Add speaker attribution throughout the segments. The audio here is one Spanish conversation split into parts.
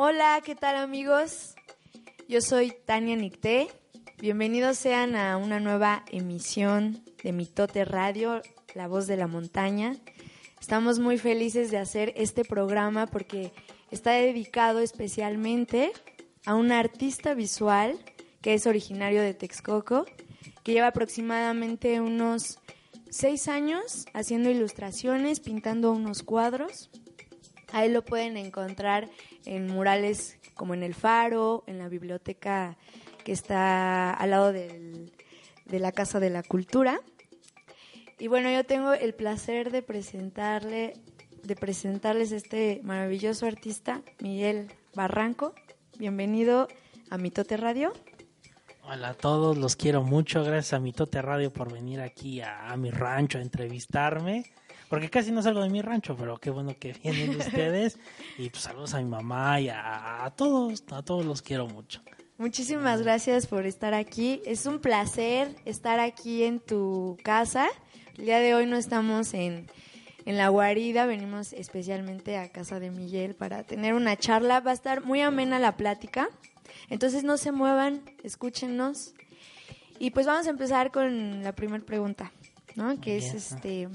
Speaker 1: Hola, ¿qué tal amigos? Yo soy Tania Nicté. Bienvenidos sean a una nueva emisión de Mitote Radio, La Voz de la Montaña. Estamos muy felices de hacer este programa porque está dedicado especialmente a un artista visual que es originario de Texcoco, que lleva aproximadamente unos seis años haciendo ilustraciones, pintando unos cuadros. Ahí lo pueden encontrar en murales como en el Faro, en la biblioteca que está al lado del, de la Casa de la Cultura. Y bueno, yo tengo el placer de presentarle, de presentarles este maravilloso artista, Miguel Barranco. Bienvenido a Mitote Radio.
Speaker 2: Hola a todos, los quiero mucho. Gracias a Mitote Radio por venir aquí a, a mi rancho a entrevistarme. Porque casi no salgo de mi rancho, pero qué bueno que vienen ustedes. Y pues saludos a mi mamá y a, a todos, a todos los quiero mucho.
Speaker 1: Muchísimas gracias por estar aquí. Es un placer estar aquí en tu casa. El día de hoy no estamos en, en la guarida, venimos especialmente a casa de Miguel para tener una charla. Va a estar muy amena la plática. Entonces no se muevan, escúchenos. Y pues vamos a empezar con la primera pregunta, ¿no? Que es este,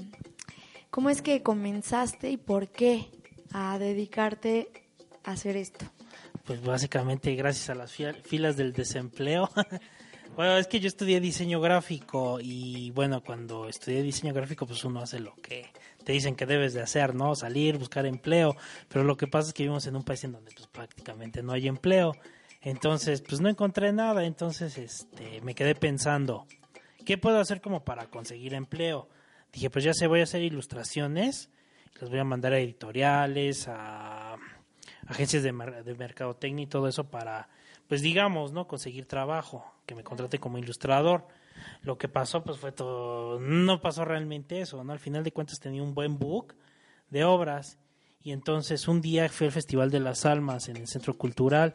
Speaker 1: ¿cómo es que comenzaste y por qué a dedicarte a hacer esto?
Speaker 2: Pues básicamente gracias a las filas del desempleo. bueno, es que yo estudié diseño gráfico y bueno, cuando estudié diseño gráfico pues uno hace lo que te dicen que debes de hacer, ¿no? Salir, buscar empleo, pero lo que pasa es que vivimos en un país en donde pues prácticamente no hay empleo. Entonces, pues no encontré nada, entonces este me quedé pensando, ¿qué puedo hacer como para conseguir empleo? Dije, pues ya sé, voy a hacer ilustraciones, las voy a mandar a editoriales, a agencias de, de mercadotecnia y todo eso para, pues digamos, ¿no? Conseguir trabajo, que me contrate como ilustrador. Lo que pasó, pues fue todo, no pasó realmente eso, ¿no? Al final de cuentas tenía un buen book de obras y entonces un día fui al Festival de las Almas en el Centro Cultural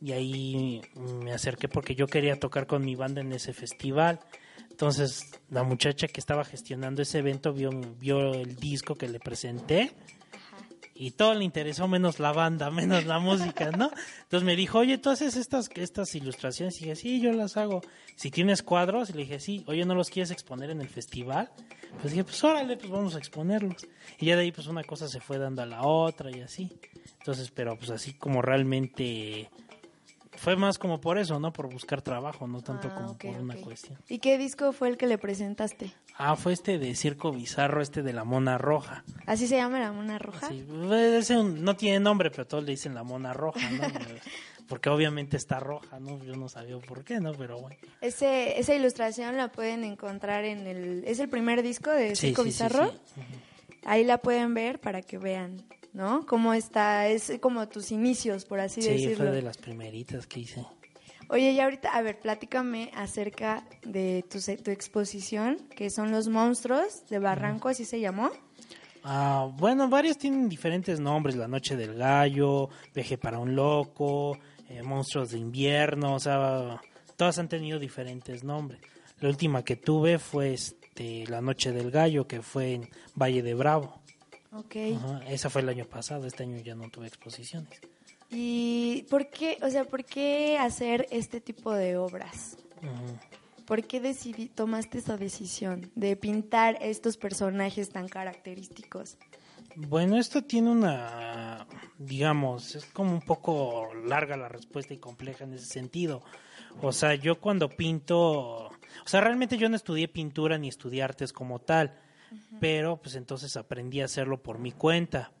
Speaker 2: y ahí me acerqué porque yo quería tocar con mi banda en ese festival. Entonces la muchacha que estaba gestionando ese evento vio, vio el disco que le presenté y todo le interesó menos la banda, menos la música, ¿no? Entonces me dijo, oye, ¿tú haces estas, estas ilustraciones? Y dije, sí, yo las hago. Si tienes cuadros, y le dije, sí, oye, ¿no los quieres exponer en el festival? Pues dije, pues órale, pues vamos a exponerlos. Y ya de ahí, pues una cosa se fue dando a la otra y así. Entonces, pero pues así como realmente fue más como por eso, ¿no? Por buscar trabajo, no tanto
Speaker 1: Ah,
Speaker 2: como por una cuestión.
Speaker 1: ¿Y qué disco fue el que le presentaste?
Speaker 2: Ah, fue este de Circo Bizarro, este de la Mona Roja.
Speaker 1: ¿Así se llama la mona roja?
Speaker 2: Sí, ese un- no tiene nombre, pero todos le dicen la Mona Roja, ¿no? Porque obviamente está roja, ¿no? Yo no sabía por qué, ¿no? Pero bueno.
Speaker 1: Ese, esa ilustración la pueden encontrar en el... ¿Es el primer disco de Circo
Speaker 2: sí, sí,
Speaker 1: Bizarro?
Speaker 2: sí.
Speaker 1: Ahí la pueden ver para que vean, ¿no? Cómo está, es como tus inicios, por así
Speaker 2: Sí,
Speaker 1: decirlo.
Speaker 2: fue de las primeritas que hice.
Speaker 1: Oye, y ahorita, a ver, platícame acerca de tu, tu exposición, que son los monstruos de Barranco, así se llamó.
Speaker 2: Ah, bueno, varios tienen diferentes nombres, La Noche del Gallo, Veje para un Loco, eh, Monstruos de Invierno, o sea, todas han tenido diferentes nombres. La última que tuve fue este, La Noche del Gallo, que fue en Valle de Bravo.
Speaker 1: Ok.
Speaker 2: Ajá, esa fue el año pasado, este año ya no tuve exposiciones.
Speaker 1: ¿Y por qué, o sea, por qué hacer este tipo de obras? ¿Por qué decidí, tomaste esa decisión de pintar estos personajes tan característicos?
Speaker 2: Bueno, esto tiene una, digamos, es como un poco larga la respuesta y compleja en ese sentido. O sea, yo cuando pinto, o sea, realmente yo no estudié pintura ni estudié artes como tal, pero pues entonces aprendí a hacerlo por mi cuenta.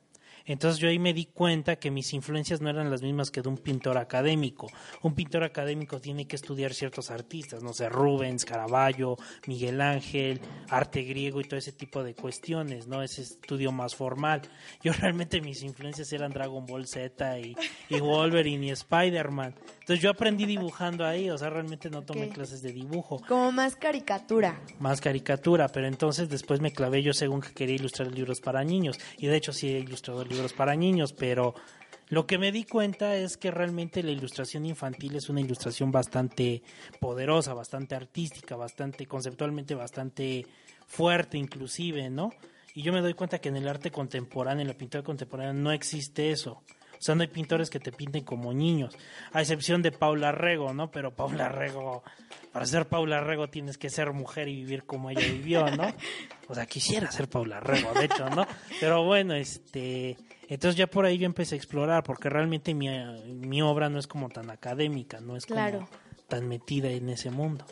Speaker 2: Entonces yo ahí me di cuenta que mis influencias no eran las mismas que de un pintor académico. Un pintor académico tiene que estudiar ciertos artistas, no sé, Rubens, Caravaggio, Miguel Ángel, arte griego y todo ese tipo de cuestiones, ¿no? Ese estudio más formal. Yo realmente mis influencias eran Dragon Ball Z y, y Wolverine y Spider-Man. Entonces yo aprendí dibujando ahí, o sea, realmente no tomé clases de dibujo
Speaker 1: Como más caricatura.
Speaker 2: más caricatura, pero entonces después me clavé yo según que quería ilustrar libros para niños. Y de hecho sí he ilustrado libros para niños, pero lo que me di cuenta es que realmente la ilustración infantil es una ilustración bastante poderosa, bastante artística, bastante conceptualmente bastante fuerte inclusive, ¿no? Y yo me doy cuenta que en el arte contemporáneo, en la pintura contemporánea no existe eso. Sea, no hay pintores que te pinten como niños, a excepción de Paula Rego, ¿no? Pero Paula Rego, para ser Paula Rego tienes que ser mujer y vivir como ella vivió, ¿no? O sea, quisiera ser Paula Rego, de hecho, ¿no? Pero bueno, este, entonces ya por ahí yo empecé a explorar, porque realmente mi, mi obra no es como tan académica, no es
Speaker 1: Claro.
Speaker 2: como tan metida en ese mundo.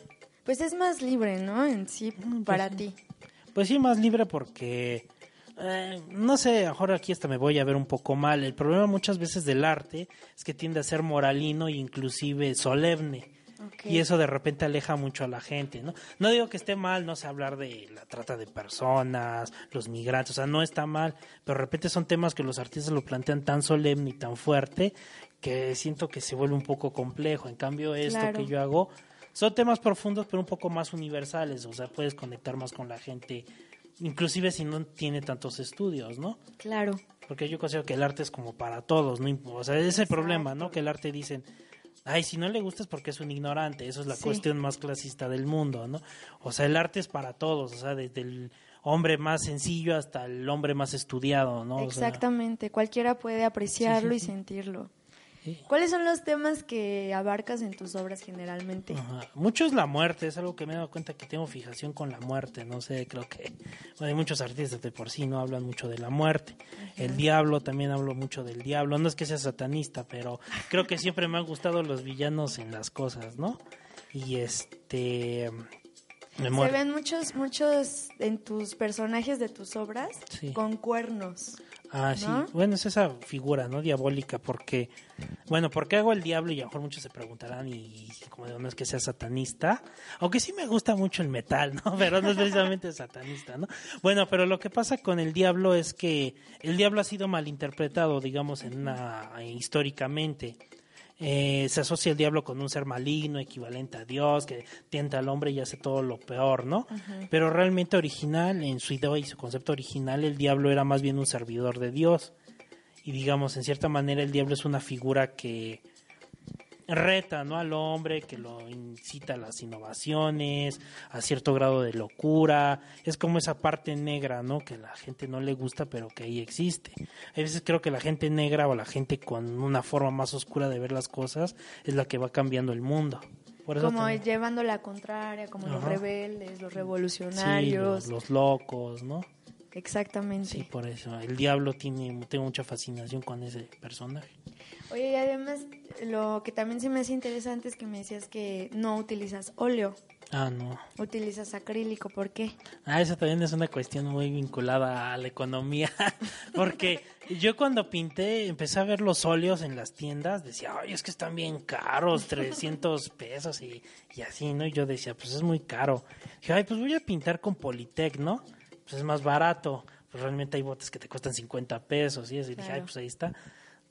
Speaker 1: Pues es más libre, ¿no? En sí,
Speaker 2: pues
Speaker 1: para ti.
Speaker 2: Pues sí, más libre porque, eh, no sé, ahora aquí hasta me voy a ver un poco mal. El problema muchas veces del arte es que tiende a ser moralino e inclusive solemne. Y eso de repente aleja mucho a la gente, ¿no? No digo que esté mal, no sé, hablar de la trata de personas, los migrantes, o sea, no está mal, pero de repente son temas que los artistas lo plantean tan solemne y tan fuerte que siento que se vuelve un poco complejo. En cambio, esto
Speaker 1: Claro.
Speaker 2: que yo hago son temas profundos, pero un poco más universales, o sea, puedes conectar más con la gente, inclusive si no tiene tantos estudios, ¿no?
Speaker 1: Claro.
Speaker 2: Porque yo considero que el arte es como para todos, ¿no? O sea, ese es el problema, ¿no? Que el arte dicen, ay, si no le gusta es porque es un ignorante, eso es la
Speaker 1: Sí.
Speaker 2: cuestión más clasista del mundo, ¿no? O sea, el arte es para todos, o sea, desde el hombre más sencillo hasta el hombre más estudiado, ¿no? O sea,
Speaker 1: Exactamente. Cualquiera puede apreciarlo
Speaker 2: Sí,
Speaker 1: y
Speaker 2: sí,
Speaker 1: sentirlo.
Speaker 2: Sí.
Speaker 1: ¿Cuáles son los temas que abarcas en tus obras generalmente?
Speaker 2: Ajá. Mucho es la muerte, es algo que me he dado cuenta que tengo fijación con la muerte, no sé, creo que bueno, hay muchos artistas de por sí no hablan mucho de la muerte. El diablo también hablo mucho del diablo, no es que sea satanista, pero creo que siempre me han gustado los villanos en las cosas, ¿no? Y este me
Speaker 1: Se ven muchos, muchos en tus personajes de tus obras
Speaker 2: Sí.
Speaker 1: con cuernos.
Speaker 2: Ah, sí.
Speaker 1: ¿no?
Speaker 2: Bueno, es esa figura, ¿no? Diabólica, porque, bueno, ¿por qué hago el diablo? Y a lo mejor muchos se preguntarán, y como digo, no es que sea satanista, aunque sí me gusta mucho el metal, ¿no? Pero no es precisamente satanista, ¿no? Bueno, pero lo que pasa con el diablo es que el diablo ha sido malinterpretado, digamos, en una, históricamente. Eh, se asocia el diablo con un ser maligno, equivalente a Dios, que tienta al hombre y hace todo lo peor, ¿no? Pero realmente original, en su idea y su concepto original, el diablo era más bien un servidor de Dios. Y digamos, en cierta manera, el diablo es una figura que reta ¿no? al hombre, que lo incita a las innovaciones, a cierto grado de locura. Es como esa parte negra, ¿no? Que la gente no le gusta, pero que ahí existe. A veces creo que la gente negra o la gente con una forma más oscura de ver las cosas es la que va cambiando el mundo. Por eso
Speaker 1: Como
Speaker 2: también-
Speaker 1: llevando la contraria, como los rebeldes, los
Speaker 2: Sí,
Speaker 1: revolucionarios.
Speaker 2: los, los locos, ¿no?
Speaker 1: Exactamente.
Speaker 2: Sí, por eso. El diablo tiene, tengo mucha fascinación con ese personaje.
Speaker 1: Oye, y además, lo que también se me hace interesante es que me decías que no utilizas óleo,
Speaker 2: Ah, no.
Speaker 1: utilizas acrílico. ¿Por qué?
Speaker 2: Ah, esa también es una cuestión muy vinculada a la economía, porque yo cuando pinté empecé a ver los óleos en las tiendas, decía, ay, es que están bien caros, 300 pesos y, y así, ¿no? Y yo decía, pues es muy caro. Dije, ay, pues voy a pintar con Politec, ¿no? Pues es más barato, pues realmente hay botes que te cuestan 50 pesos y eso, y dije, ay, pues ahí está.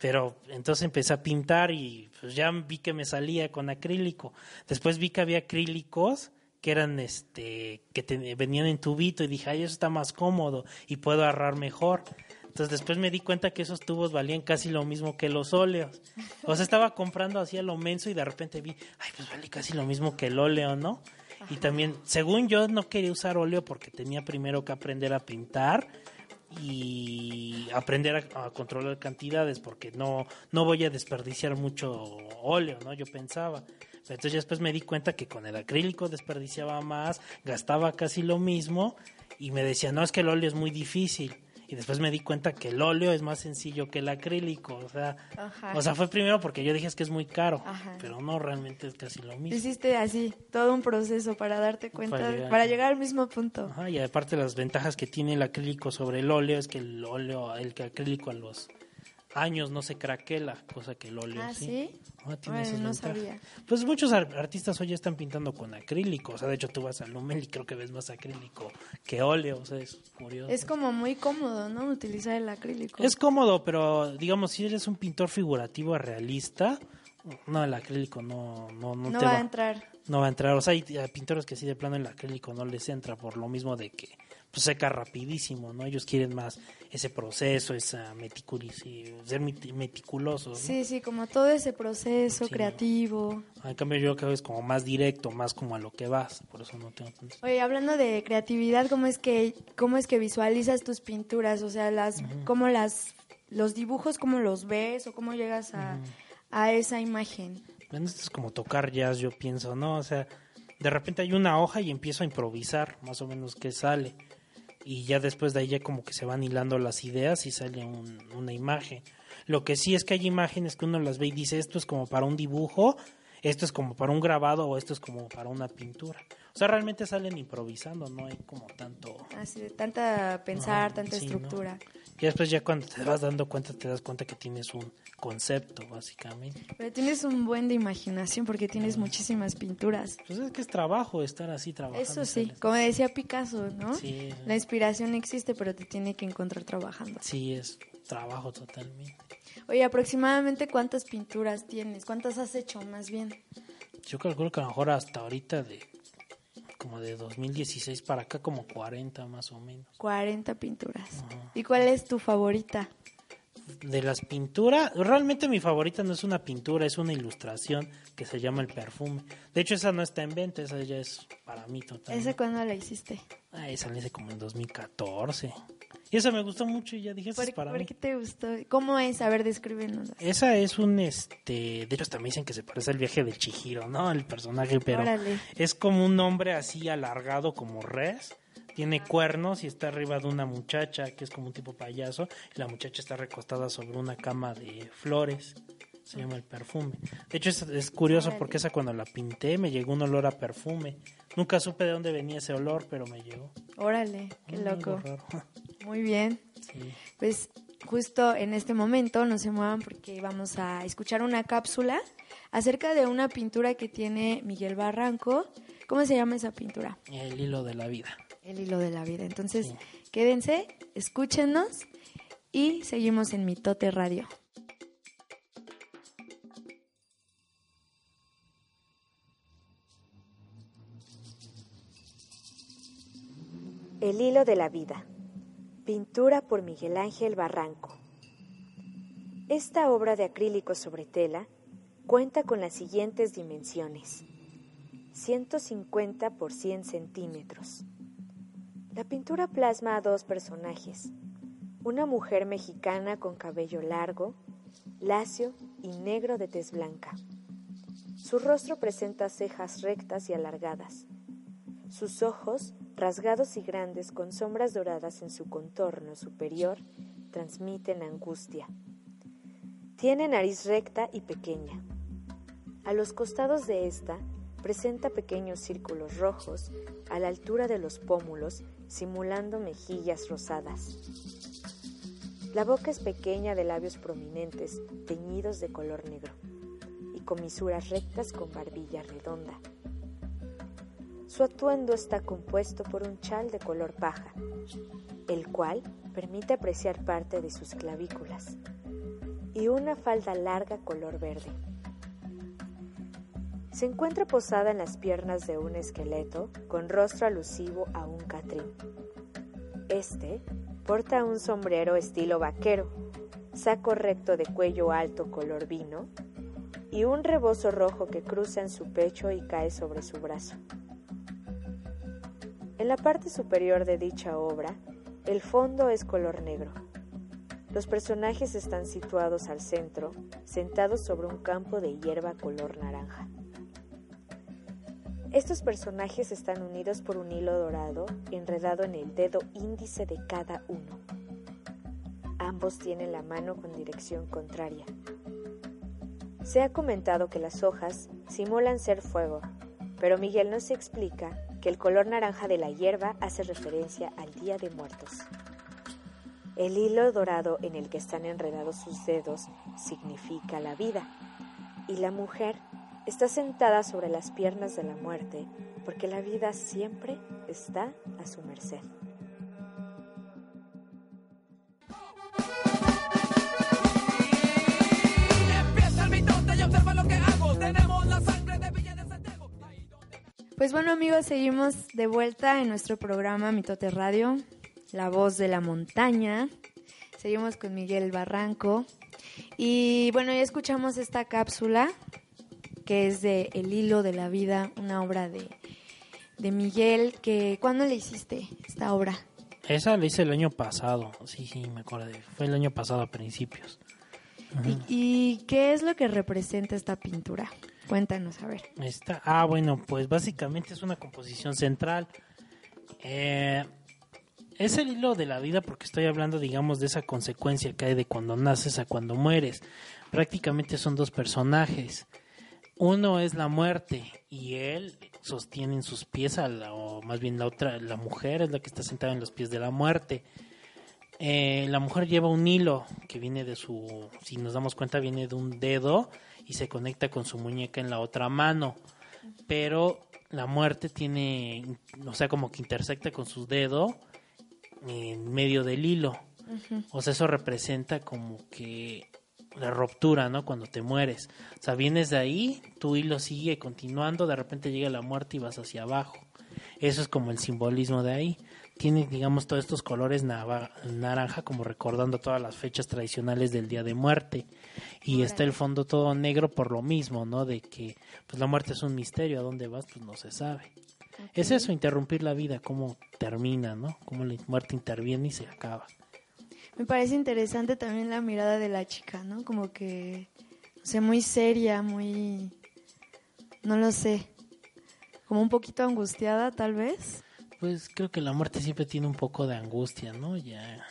Speaker 2: Pero entonces empecé a pintar y pues ya vi que me salía con acrílico. Después vi que había acrílicos que eran este que te- venían en tubito y dije, ay, eso está más cómodo y puedo agarrar mejor. Entonces después me di cuenta que esos tubos valían casi lo mismo que los óleos. O sea, estaba comprando así a lo menso y de repente vi, ay, pues vale casi lo mismo que el óleo, ¿no? Y también, según yo, no quería usar óleo porque tenía primero que aprender a pintar y aprender a, controlar cantidades porque no, no voy a desperdiciar mucho óleo, ¿no? Yo pensaba. Pero entonces después me di cuenta que con el acrílico desperdiciaba más, gastaba casi lo mismo y me decía, no, es que el óleo es muy difícil. Y después me di cuenta que el óleo es más sencillo que el acrílico. O sea,
Speaker 1: Ajá.
Speaker 2: o sea fue primero porque yo dije es que es muy caro,
Speaker 1: Ajá.
Speaker 2: pero no, realmente es casi lo mismo.
Speaker 1: Hiciste así, todo un proceso para darte cuenta,
Speaker 2: Para
Speaker 1: para
Speaker 2: llegar.
Speaker 1: llegar, al mismo punto.
Speaker 2: Ajá, y aparte las ventajas que tiene el acrílico sobre el óleo es que el óleo, el acrílico a los años no se craquela, cosa que el óleo
Speaker 1: Ah,
Speaker 2: sí. esas
Speaker 1: no sabía.
Speaker 2: Pues muchos ar- artistas hoy ya están pintando con acrílico, o sea, de hecho tú vas a Lumel y creo que ves más acrílico que óleo, o sea, es curioso.
Speaker 1: Es como muy cómodo, ¿no? Utilizar el acrílico.
Speaker 2: Es cómodo, pero digamos, si eres un pintor figurativo realista, no, el acrílico no, no, no,
Speaker 1: no
Speaker 2: te
Speaker 1: va
Speaker 2: va,
Speaker 1: a entrar.
Speaker 2: no va a entrar. O sea, hay pintores que sí de plano el acrílico no les entra por lo mismo de que pues, seca rapidísimo, ¿no? Ellos quieren más ese proceso, esa meticulis, y ser meti- meticulosos, ¿no?
Speaker 1: Sí, sí, como todo ese proceso
Speaker 2: Sí.
Speaker 1: creativo.
Speaker 2: En cambio yo creo que es como más directo, más como a lo que vas, por eso no tengo tanto.
Speaker 1: Oye, hablando de creatividad, ¿cómo es que cómo es que visualizas tus pinturas? O sea, las cómo las los dibujos, ¿cómo los ves o cómo llegas a, a esa imagen?
Speaker 2: Bueno, esto es como tocar jazz, yo pienso, ¿no? O sea, de repente hay una hoja y empiezo a improvisar, más o menos qué sale. Y ya después de ahí ya como que se van hilando las ideas y sale un- una imagen. Lo que sí es que hay imágenes que uno las ve y dice, esto es como para un dibujo, esto es como para un grabado o esto es como para una pintura. O sea, realmente salen improvisando, no hay como tanto...
Speaker 1: Así de tanta pensar, tanta
Speaker 2: sí, ¿no?
Speaker 1: estructura.
Speaker 2: Y después ya cuando te vas dando cuenta, te das cuenta que tienes un concepto, básicamente.
Speaker 1: Pero tienes un buen de imaginación porque tienes muchísimas pinturas.
Speaker 2: Pues es que es trabajo estar así trabajando.
Speaker 1: Eso sí,
Speaker 2: sales-
Speaker 1: como decía Picasso, ¿no?
Speaker 2: Sí,
Speaker 1: La inspiración existe, pero te tiene que encontrar trabajando.
Speaker 2: sí, es trabajo totalmente.
Speaker 1: Oye, aproximadamente cuántas pinturas tienes, cuántas has hecho más bien.
Speaker 2: Yo calculo que a lo mejor hasta ahorita de como de 2016 para acá como 40 más o menos.
Speaker 1: 40 pinturas. ¿Y cuál es tu favorita?
Speaker 2: De las pinturas, realmente mi favorita no es una pintura, es una ilustración que se llama El Perfume. De hecho esa no está en venta, esa ya es para mí totalmente.
Speaker 1: ¿Esa cuándo la hiciste?
Speaker 2: Ah, esa la hice como en 2014. Y esa me gustó mucho y ya dije, esa
Speaker 1: ¿Por,
Speaker 2: es para
Speaker 1: por
Speaker 2: mí.
Speaker 1: qué te gustó? ¿Cómo es? A ver, descríbenos.
Speaker 2: Esa es un, este, de hecho hasta me dicen que se parece al viaje del Chihiro, ¿no? El personaje, pero
Speaker 1: Órale.
Speaker 2: es como un hombre así alargado como res, tiene cuernos y está arriba de una muchacha que es como un tipo payaso y la muchacha está recostada sobre una cama de flores. Se llama el perfume. De hecho es, es curioso porque esa cuando la pinté me llegó un olor a perfume. Nunca supe de dónde venía ese olor, pero me llegó.
Speaker 1: Órale, qué loco. Muy bien.
Speaker 2: Sí.
Speaker 1: Pues justo en este momento no se muevan porque vamos a escuchar una cápsula acerca de una pintura que tiene Miguel Barranco. ¿Cómo se llama esa pintura?
Speaker 2: El hilo de la vida.
Speaker 1: El hilo de la vida. Entonces,
Speaker 2: Sí.
Speaker 1: quédense, escúchenos y seguimos en Mitote Radio.
Speaker 3: El hilo de la vida. Pintura por Miguel Ángel Barranco. Esta obra de acrílico sobre tela cuenta con las siguientes dimensiones. 150 por 100 centímetros. La pintura plasma a dos personajes. Una mujer mexicana con cabello largo, lacio y negro de tez blanca. Su rostro presenta cejas rectas y alargadas. Sus ojos, rasgados y grandes con sombras doradas en su contorno superior, transmiten angustia. Tiene nariz recta y pequeña. A los costados de esta presenta pequeños círculos rojos a la altura de los pómulos, simulando mejillas rosadas. La boca es pequeña de labios prominentes, teñidos de color negro, y comisuras rectas con barbilla redonda. Su atuendo está compuesto por un chal de color paja, el cual permite apreciar parte de sus clavículas, y una falda larga color verde. Se encuentra posada en las piernas de un esqueleto con rostro alusivo a un catrín. Este porta un sombrero estilo vaquero, saco recto de cuello alto color vino y un rebozo rojo que cruza en su pecho y cae sobre su brazo. En la parte superior de dicha obra, el fondo es color negro. Los personajes están situados al centro, sentados sobre un campo de hierba color naranja. Estos personajes están unidos por un hilo dorado enredado en el dedo índice de cada uno. Ambos tienen la mano con dirección contraria. Se ha comentado que las hojas simulan ser fuego, pero Miguel nos explica que el color naranja de la hierba hace referencia al Día de Muertos. El hilo dorado en el que están enredados sus dedos significa la vida, y la mujer está sentada sobre las piernas de la muerte porque la vida siempre está a su merced.
Speaker 1: Pues bueno amigos, seguimos de vuelta en nuestro programa Mitote Radio, La Voz de la Montaña. Seguimos con Miguel Barranco. Y bueno, ya escuchamos esta cápsula que es de El Hilo de la Vida, una obra de, de Miguel. que ¿Cuándo le hiciste esta obra?
Speaker 2: Esa la hice el año pasado, sí, sí, me acuerdo. Fue el año pasado a principios.
Speaker 1: ¿Y, y qué es lo que representa esta pintura? Cuéntanos, a ver.
Speaker 2: Esta, ah, bueno, pues básicamente es una composición central. Eh, es el hilo de la vida porque estoy hablando, digamos, de esa consecuencia que hay de cuando naces a cuando mueres. Prácticamente son dos personajes. Uno es la muerte y él sostiene en sus pies a o más bien la otra, la mujer es la que está sentada en los pies de la muerte. Eh, la mujer lleva un hilo que viene de su, si nos damos cuenta, viene de un dedo y se conecta con su muñeca en la otra mano. Pero la muerte tiene, o sea, como que intersecta con su dedo en medio del hilo. O sea, eso representa como que la ruptura, ¿no? Cuando te mueres. O sea, vienes de ahí, tu hilo sigue continuando, de repente llega la muerte y vas hacia abajo. Eso es como el simbolismo de ahí. Tiene, digamos, todos estos colores naranja, como recordando todas las fechas tradicionales del Día de Muerte. Y está el fondo todo negro por lo mismo, ¿no? De que pues la muerte es un misterio, a dónde vas, pues no se sabe. Es eso, interrumpir la vida, cómo termina, ¿no? Cómo la muerte interviene y se acaba.
Speaker 1: Me parece interesante también la mirada de la chica, ¿no? Como que, o sea, muy seria, muy, no lo sé, como un poquito angustiada tal vez.
Speaker 2: Pues creo que la muerte siempre tiene un poco de angustia, ¿no? Ya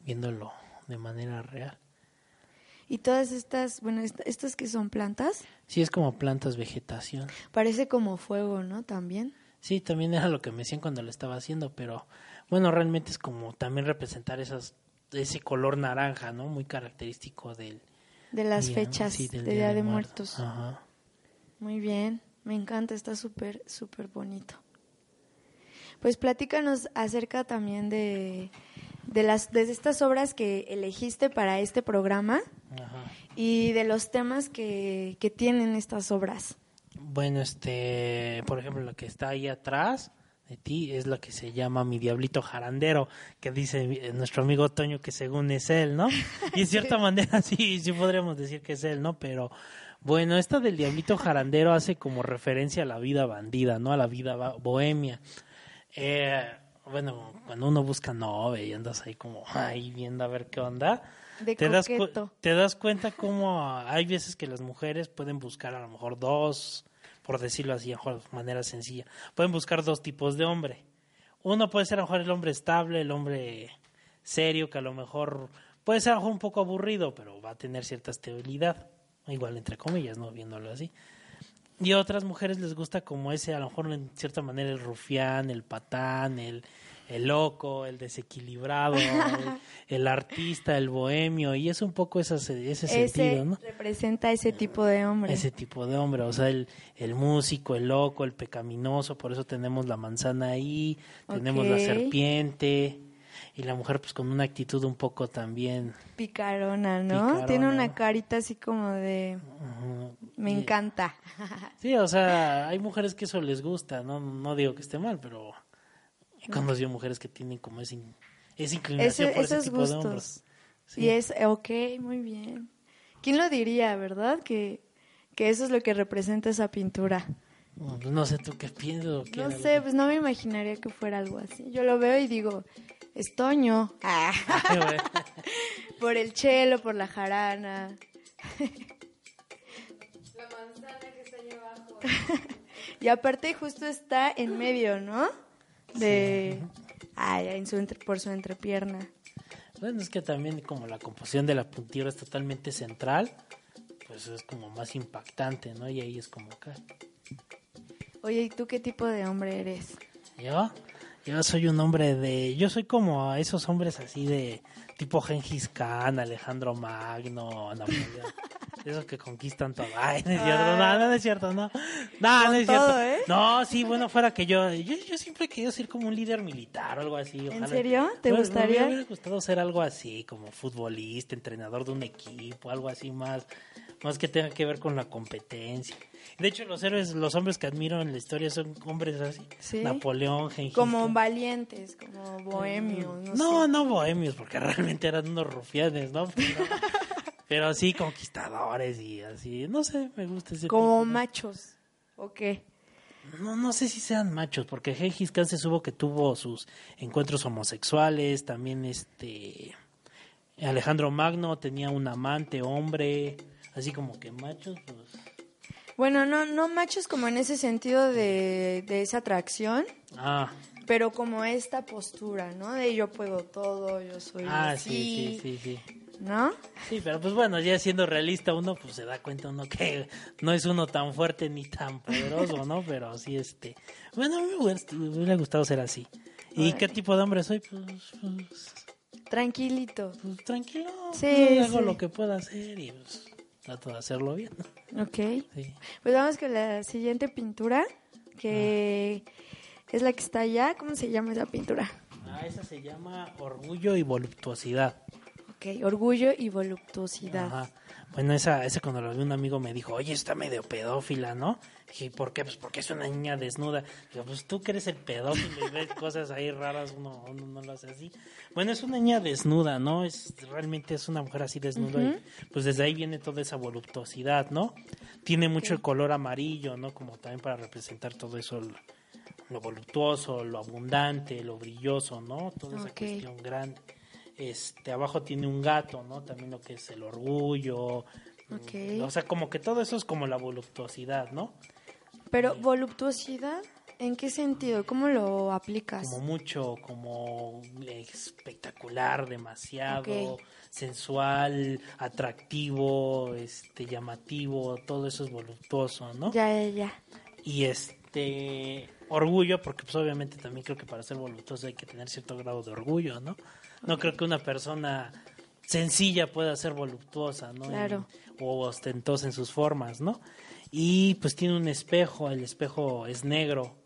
Speaker 2: viéndolo de manera real.
Speaker 1: Y todas estas, bueno, est- estas que son plantas,
Speaker 2: Sí, es como plantas, vegetación.
Speaker 1: parece como fuego, ¿no? También.
Speaker 2: Sí, también era lo que me decían cuando lo estaba haciendo, pero bueno, realmente es como también representar esas, ese color naranja, ¿no? Muy característico del
Speaker 1: De las
Speaker 2: día,
Speaker 1: fechas
Speaker 2: sí,
Speaker 1: de
Speaker 2: del
Speaker 1: Día de Muertos.
Speaker 2: Ajá.
Speaker 1: Muy bien, me encanta, está súper, súper bonito. Pues platícanos acerca también de, de las de estas obras que elegiste para este programa
Speaker 2: Ajá.
Speaker 1: y de los temas que, que tienen estas obras.
Speaker 2: Bueno, este, por ejemplo, la que está ahí atrás de ti es la que se llama Mi Diablito Jarandero, que dice eh, nuestro amigo Toño que según es él, ¿no? Y en cierta manera sí, sí podríamos decir que es él, ¿no? Pero bueno, esta del Diablito Jarandero hace como referencia a la vida bandida, ¿no? A la vida bohemia. Eh, bueno, cuando uno busca novia y andas ahí como ahí viendo a ver qué onda,
Speaker 1: De
Speaker 2: te das, te cuenta cómo hay veces que las mujeres pueden buscar a lo mejor dos, por decirlo así, a lo mejor de manera sencilla, pueden buscar dos tipos de hombre. Uno puede ser a lo mejor el hombre estable, el hombre serio, que a lo mejor puede ser a lo mejor un poco aburrido, pero va a tener cierta estabilidad, igual entre comillas, no viéndolo así. Y a otras mujeres les gusta como ese, a lo mejor en cierta manera, el rufián, el patán, el, el loco, el desequilibrado, el, el artista, el bohemio, y es un poco ese, ese
Speaker 1: Ese
Speaker 2: sentido, ¿no?
Speaker 1: representa ese tipo de hombre.
Speaker 2: Ese tipo de hombre, o sea, el, el músico, el loco, el pecaminoso, por eso tenemos la manzana ahí, tenemos la serpiente, y la mujer pues con una actitud un poco también...
Speaker 1: Picarona, ¿no?
Speaker 2: Picarona.
Speaker 1: Tiene una carita así como de... Me
Speaker 2: y-
Speaker 1: encanta.
Speaker 2: Sí, o sea, hay mujeres que eso les gusta, no, no digo que esté mal, pero he conocido mujeres que tienen como ese, inclinación
Speaker 1: Ese-
Speaker 2: por ese
Speaker 1: esos
Speaker 2: tipo de hombres.
Speaker 1: gustos.
Speaker 2: Sí.
Speaker 1: Y es, ok, muy bien. ¿Quién lo diría, verdad? Que, que eso es lo que representa esa pintura.
Speaker 2: Pues no sé tú qué piensas. o qué
Speaker 1: No sé, pues no me imaginaría que fuera algo así. Yo lo veo y digo, es Toño. Ah,
Speaker 2: que- bueno,
Speaker 1: por el chelo, por la jarana. y aparte justo está en medio, ¿no? De... Ay, en su entre- por su entrepierna.
Speaker 2: Bueno, es que también como la composición de la puntura es totalmente central, pues es como más impactante, ¿no? Y ahí es como acá.
Speaker 1: Oye, ¿y tú qué tipo de hombre eres?
Speaker 2: Yo, yo soy un hombre de, yo soy como esos hombres así de tipo Gengis Khan, Alejandro Magno, Napoleón, esos que conquistan todo. Ay, no es cierto, no, no, no es cierto, no, no, no es
Speaker 1: todo,
Speaker 2: cierto.
Speaker 1: ¿eh?
Speaker 2: No, sí, bueno, fuera que yo, yo, yo siempre he querido ser como un líder militar o algo así. ojalá.
Speaker 1: serio? ¿Te
Speaker 2: Bueno,
Speaker 1: gustaría?
Speaker 2: Me hubiera gustado ser algo así, como futbolista, entrenador de un equipo, algo así más, más que tenga que ver con la competencia. De hecho, los héroes, los hombres que admiro en la historia son hombres así.
Speaker 1: Sí.
Speaker 2: Napoleón, Gengis
Speaker 1: Como valientes, como bohemios. No,
Speaker 2: No,
Speaker 1: sé.
Speaker 2: no bohemios, porque realmente eran unos rufianes, ¿no? Pero, pero sí conquistadores y así. No sé, me gusta ese
Speaker 1: Como
Speaker 2: tipo, ¿no?
Speaker 1: machos. ¿O qué?
Speaker 2: no, no sé si sean machos, porque Gengis Khan se supo que tuvo sus encuentros homosexuales, también este Alejandro Magno tenía un amante hombre, así como que machos, pues
Speaker 1: Bueno, no, no machos como en ese sentido de, de esa atracción,
Speaker 2: ah,
Speaker 1: pero como esta postura, ¿no? De yo puedo todo, yo soy
Speaker 2: ah,
Speaker 1: así,
Speaker 2: sí, sí, sí, sí.
Speaker 1: ¿no?
Speaker 2: Sí, pero pues bueno, ya siendo realista uno pues se da cuenta uno que no es uno tan fuerte ni tan poderoso, ¿no? Pero sí este, bueno, a mí me hubiera, gustado ser así. ¿Y
Speaker 1: Órale.
Speaker 2: qué tipo de hombre soy? Pues, pues,
Speaker 1: Tranquilito.
Speaker 2: pues, tranquilo,
Speaker 1: Sí,
Speaker 2: pues, hago
Speaker 1: sí.
Speaker 2: lo que pueda hacer y pues trato de hacerlo bien.
Speaker 1: Ok.
Speaker 2: Sí.
Speaker 1: Pues vamos con la siguiente pintura, que es la que está allá. ¿Cómo se llama esa pintura?
Speaker 2: Ah, esa se llama Orgullo y Voluptuosidad.
Speaker 1: Ok, orgullo y voluptuosidad.
Speaker 2: Ajá. Bueno, esa, esa cuando lo vi un amigo me dijo, oye, está medio pedófila, ¿no? Dije, ¿por qué? Pues porque es una niña desnuda. Digo, pues tú que eres el pedófilo y ves cosas ahí raras, uno, uno no lo hace así. Bueno, es una niña desnuda, ¿no? Es Realmente es una mujer así desnuda y pues desde ahí viene toda esa voluptuosidad, ¿no? Tiene mucho el color amarillo, ¿no? Como también para representar todo eso, lo, lo voluptuoso, lo abundante, lo brilloso, ¿no? Toda esa cuestión grande. Este, abajo tiene un gato, ¿no? También lo que es el orgullo. mm,
Speaker 1: Ok.
Speaker 2: O sea, como que todo eso es como la voluptuosidad, ¿no?
Speaker 1: Pero voluptuosidad, ¿en qué sentido? ¿Cómo lo aplicas?
Speaker 2: Como mucho, como espectacular, demasiado, sensual, atractivo, este, llamativo, todo eso es voluptuoso, ¿no?
Speaker 1: Ya, ya, ya.
Speaker 2: Y este orgullo, porque pues obviamente también creo que para ser voluptuoso hay que tener cierto grado de orgullo, ¿no? No creo que una persona sencilla pueda ser voluptuosa, ¿no?
Speaker 1: Claro.
Speaker 2: En- o ostentosa en sus formas, ¿no? Y pues tiene un espejo, el espejo es negro,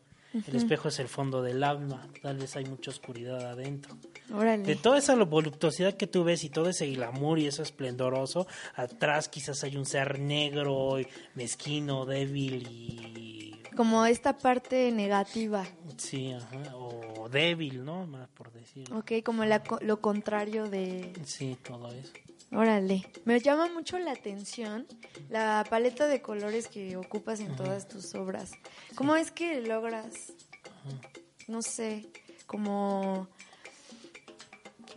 Speaker 2: el espejo es el fondo del alma, tal vez hay mucha oscuridad adentro.
Speaker 1: Órale.
Speaker 2: De toda esa voluptuosidad que tú ves y todo ese glamour y eso esplendoroso, atrás quizás hay un ser negro, y mezquino, débil y...
Speaker 1: Como esta parte negativa.
Speaker 2: Sí, ajá, o débil, ¿no? Más por decirlo.
Speaker 1: Ok, como la lo contrario de...
Speaker 2: Sí, todo eso.
Speaker 1: Órale. Me llama mucho la atención la paleta de colores que ocupas en todas tus obras. ¿Cómo es que logras, no sé, como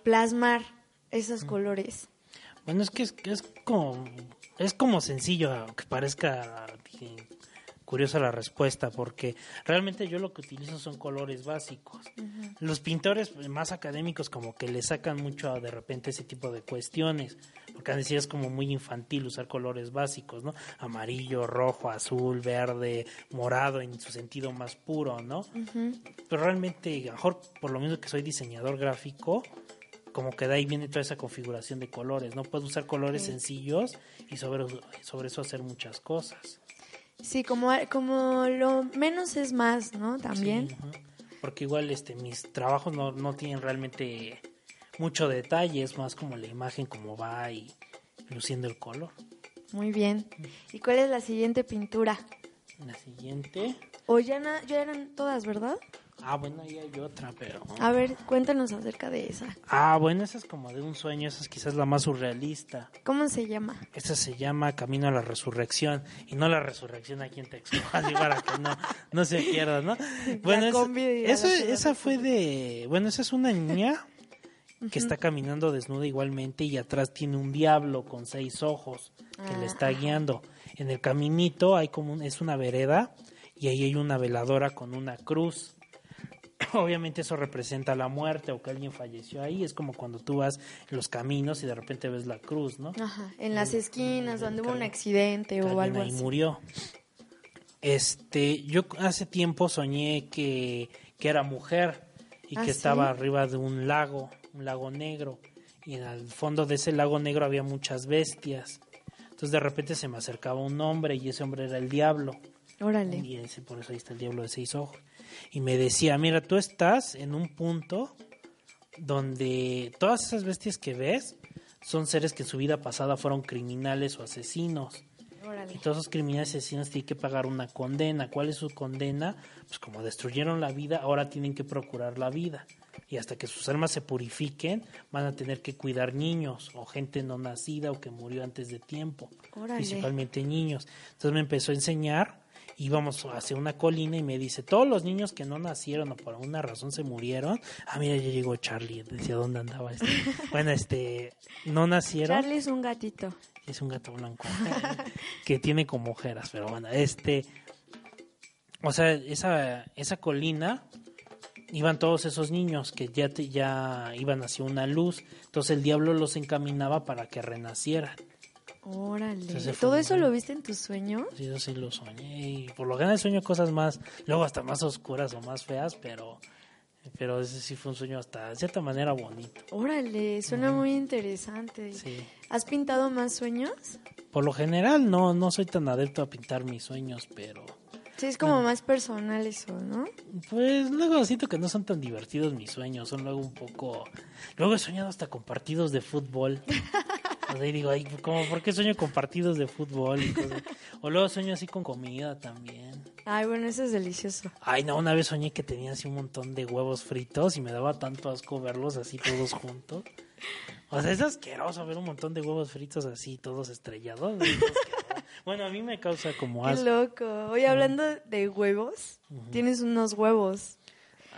Speaker 1: plasmar esos colores?
Speaker 2: Bueno, es que es, es como es como sencillo, aunque parezca curiosa la respuesta, porque realmente yo lo que utilizo son colores básicos. Los pintores más académicos como que le sacan mucho a, de repente ese tipo de cuestiones, porque han es como muy infantil usar colores básicos, ¿no? Amarillo, rojo, azul, verde, morado en su sentido más puro, ¿no? Pero realmente, a lo mejor por lo mismo que soy diseñador gráfico, como que de ahí viene toda esa configuración de colores, ¿no? Puedo usar colores sencillos y sobre, sobre eso hacer muchas cosas.
Speaker 1: Sí, como, como lo menos es más, ¿no? También.
Speaker 2: Sí. Porque igual este mis trabajos no, no tienen realmente mucho detalle, es más como la imagen como va y luciendo el color.
Speaker 1: Muy bien. ¿Y cuál es la siguiente pintura?
Speaker 2: La siguiente.
Speaker 1: O ya, na- ya eran todas, ¿verdad?
Speaker 2: Ah, bueno, ahí hay otra, pero...
Speaker 1: A ver, cuéntanos acerca de esa.
Speaker 2: Ah, bueno, esa es como de un sueño, esa es quizás la más surrealista.
Speaker 1: ¿Cómo se llama?
Speaker 2: Esa se llama Camino a la Resurrección y no la resurrección aquí en Texas, así para que no, no se pierda, ¿no? Bueno, es- eso, esa fue de, bueno, esa es una niña que está caminando desnuda igualmente y atrás tiene un diablo con seis ojos que le está guiando. En el caminito hay como un- es una vereda y ahí hay una veladora con una cruz. Obviamente eso representa la muerte o que alguien falleció ahí. Es como cuando tú vas en los caminos y de repente ves la cruz, ¿no?
Speaker 1: Ajá, en las esquinas donde hubo un accidente o algo
Speaker 2: ahí
Speaker 1: así.
Speaker 2: murió. Este, yo hace tiempo soñé que, que era mujer y
Speaker 1: ¿Ah,
Speaker 2: que
Speaker 1: sí?
Speaker 2: estaba arriba de un lago, un lago negro, y en el fondo de ese lago negro había muchas bestias. Entonces de repente se me acercaba un hombre y ese hombre era el diablo.
Speaker 1: Órale.
Speaker 2: Y ese, por eso ahí está el diablo de seis ojos. Y me decía, mira, tú estás en un punto donde todas esas bestias que ves son seres que en su vida pasada fueron criminales o asesinos. Y todos esos criminales y asesinos tienen que pagar una condena. ¿Cuál es su condena? Pues como destruyeron la vida, ahora tienen que procurar la vida. Y hasta que sus almas se purifiquen, van a tener que cuidar niños o gente no nacida o que murió antes de tiempo.
Speaker 1: Órale.
Speaker 2: Principalmente niños. Entonces me empezó a enseñar íbamos hacia una colina y me dice, todos los niños que no nacieron o por alguna razón se murieron, ah, mira, ya llegó Charlie, decía, ¿dónde andaba este? bueno, este, no nacieron.
Speaker 1: Charlie es un gatito.
Speaker 2: Es un gato blanco que tiene como ojeras, pero bueno, este, o sea, esa, esa colina iban todos esos niños que ya, te- ya iban hacia una luz, entonces el diablo los encaminaba para que renacieran.
Speaker 1: Órale.
Speaker 2: Entonces
Speaker 1: ¿Todo eso lo viste en tus sueños?
Speaker 2: Sí, yo sí lo soñé y por lo general sueño cosas más, luego hasta más oscuras o más feas, pero, pero ese sí fue un sueño hasta de cierta manera bonito.
Speaker 1: Órale, suena muy interesante.
Speaker 2: Sí.
Speaker 1: ¿Has pintado más sueños?
Speaker 2: Por lo general no, no soy tan adepto a pintar mis sueños, pero
Speaker 1: Sí, es como más personal eso, ¿no?
Speaker 2: pues luego siento que no son tan divertidos mis sueños, son luego un poco... Luego he soñado hasta con partidos de fútbol. O sea, y digo, ay, como, ¿por qué sueño con partidos de fútbol? Y cosas? O luego sueño así con comida también.
Speaker 1: Ay, bueno, eso es delicioso.
Speaker 2: Ay, no, una vez soñé que tenía así un montón de huevos fritos y me daba tanto asco verlos así todos juntos. O sea, es asqueroso ver un montón de huevos fritos así, todos estrellados. es. Bueno, a mí me causa como
Speaker 1: Qué
Speaker 2: asco.
Speaker 1: loco. Oye, hablando de huevos, tienes unos huevos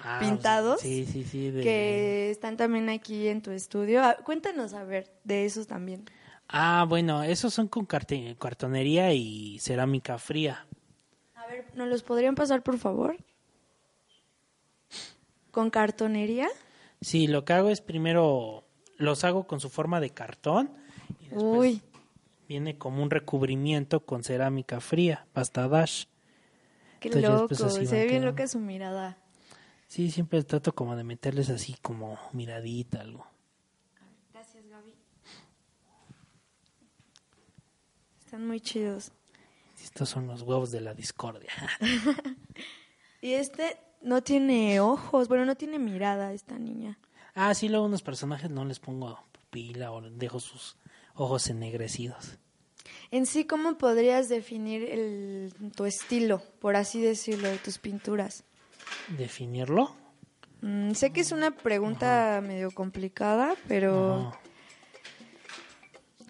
Speaker 2: Ah,
Speaker 1: pintados
Speaker 2: Sí, sí, sí. de-
Speaker 1: que están también aquí en tu estudio. Ah, Cuéntanos, a ver, de esos también.
Speaker 2: Ah, bueno, esos son con cartonería y cerámica fría.
Speaker 1: A ver, ¿nos los podrían pasar, por favor? ¿Con cartonería?
Speaker 2: Sí, lo que hago es primero los hago con su forma de cartón y después
Speaker 1: Uy,
Speaker 2: viene como un recubrimiento con cerámica fría, pasta dash.
Speaker 1: qué
Speaker 2: Entonces ya
Speaker 1: loco. Se ve bien loca su mirada.
Speaker 2: Sí, siempre trato como de meterles así como miradita, algo.
Speaker 1: Gracias, Gaby. Están muy chidos.
Speaker 2: Estos son los huevos de la discordia.
Speaker 1: Y este no tiene ojos, bueno, no tiene mirada esta niña.
Speaker 2: ah, sí, luego unos personajes no les pongo pupila o dejo sus ojos ennegrecidos.
Speaker 1: En sí, ¿cómo podrías definir el, tu estilo, por así decirlo, de tus pinturas?
Speaker 2: ¿Definirlo?
Speaker 1: Mm, sé que es una pregunta medio complicada, pero.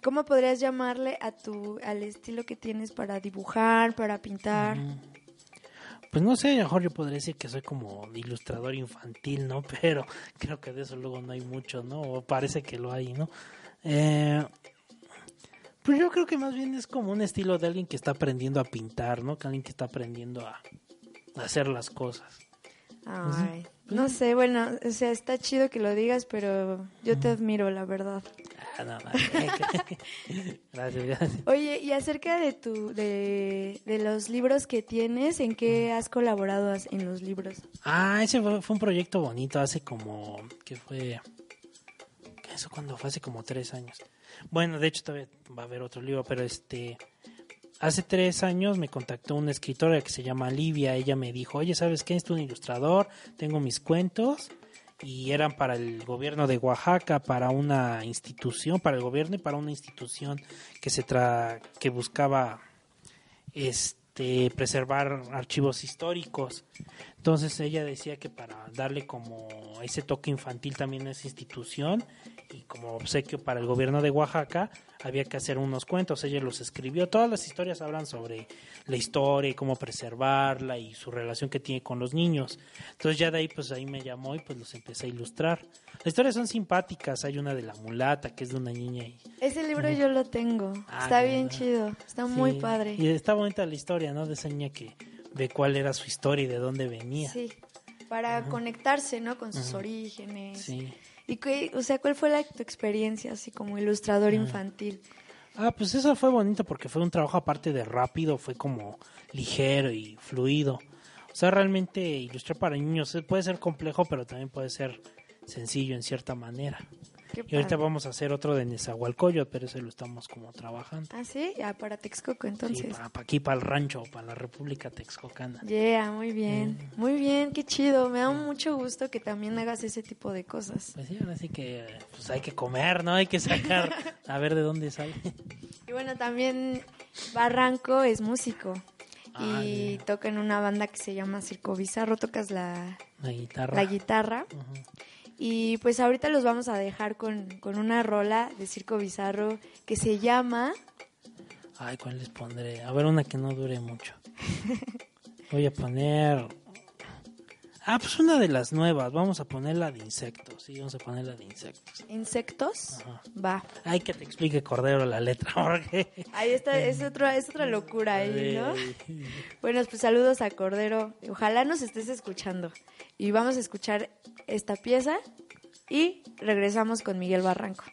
Speaker 1: ¿cómo podrías llamarle a tu al estilo que tienes para dibujar, para pintar?
Speaker 2: Pues no sé, mejor yo podría decir que soy como ilustrador infantil, ¿no? Pero creo que de eso luego no hay mucho, ¿no? O parece que lo hay, ¿no? Eh, pues yo creo que más bien es como un estilo de alguien que está aprendiendo a pintar, ¿no? Que alguien que está aprendiendo a, a hacer las cosas.
Speaker 1: Ay, no sé, bueno, o sea, está chido que lo digas, pero yo te admiro, la verdad.
Speaker 2: Ah, no, gracias, gracias.
Speaker 1: Oye, y acerca de tu de, de los libros que tienes, ¿en qué has colaborado en los libros?
Speaker 2: Ah, ese fue, fue un proyecto bonito hace como, que fue, ¿qué eso cuando fue? Hace como tres años. Bueno, de hecho todavía va a haber otro libro, pero este, hace tres años me contactó una escritora que se llama Livia, ella me dijo, oye, ¿sabes qué? Estoy un ilustrador, tengo mis cuentos y eran para el gobierno de Oaxaca, para una institución, para el gobierno y para una institución que se tra que buscaba este preservar archivos históricos. Entonces ella decía que para darle como ese toque infantil también a esa institución y como obsequio para el gobierno de Oaxaca había que hacer unos cuentos. Ella los escribió. Todas las historias hablan sobre la historia y cómo preservarla y su relación que tiene con los niños. Entonces ya de ahí pues ahí me llamó y pues los empecé a ilustrar. Las historias son simpáticas. Hay una de la mulata que es de una niña y
Speaker 1: Ese libro yo lo tengo.
Speaker 2: Ah,
Speaker 1: está bien chido, está muy padre.
Speaker 2: Y está bonita la historia, ¿no? De esa niña que ve cuál era su historia y de dónde venía.
Speaker 1: Sí, para conectarse, ¿no? Con sus orígenes.
Speaker 2: Sí.
Speaker 1: Y qué, o sea, ¿cuál fue la, tu experiencia así como ilustrador infantil?
Speaker 2: Ah, pues eso fue bonito porque fue un trabajo aparte de rápido, fue como ligero y fluido. O sea, realmente ilustrar para niños eh, puede ser complejo, pero también puede ser sencillo en cierta manera.
Speaker 1: Qué
Speaker 2: Y ahorita
Speaker 1: padre.
Speaker 2: vamos a hacer otro de Nezahualcóyotl, pero ese lo estamos como trabajando.
Speaker 1: Ah, sí, ya para Texcoco
Speaker 2: Sí,
Speaker 1: entonces.
Speaker 2: para, para aquí, para el rancho, para la República Texcocana.
Speaker 1: Yeah, muy bien, muy bien, qué chido. Me da mucho gusto que también hagas ese tipo de cosas.
Speaker 2: Pues sí, ahora sí que pues hay que comer, ¿no? Hay que sacar, a ver de dónde sale.
Speaker 1: Y bueno, también Barranco es músico
Speaker 2: Ah,
Speaker 1: y toca en una banda que se llama Circo Bizarro, tocas la,
Speaker 2: La guitarra.
Speaker 1: la guitarra.
Speaker 2: Ujú.
Speaker 1: Y pues ahorita los vamos a dejar con, con una rola de Circo Bizarro que se llama
Speaker 2: Ay, ¿cuál les pondré? A ver, una que no dure mucho. Voy a poner... Ah, pues una de las nuevas. Vamos a poner la de insectos. Sí, vamos a poner la de insectos.
Speaker 4: ¿Insectos?
Speaker 2: Ajá.
Speaker 4: Va.
Speaker 2: Ay, que te explique Cordero la letra, porque...
Speaker 4: Ahí está, es otra, es otra locura ahí, ¿no?
Speaker 2: Eh,
Speaker 4: Bueno, pues saludos a Cordero. Ojalá nos estés escuchando. Y vamos a escuchar esta pieza y regresamos con Miguel Barranco.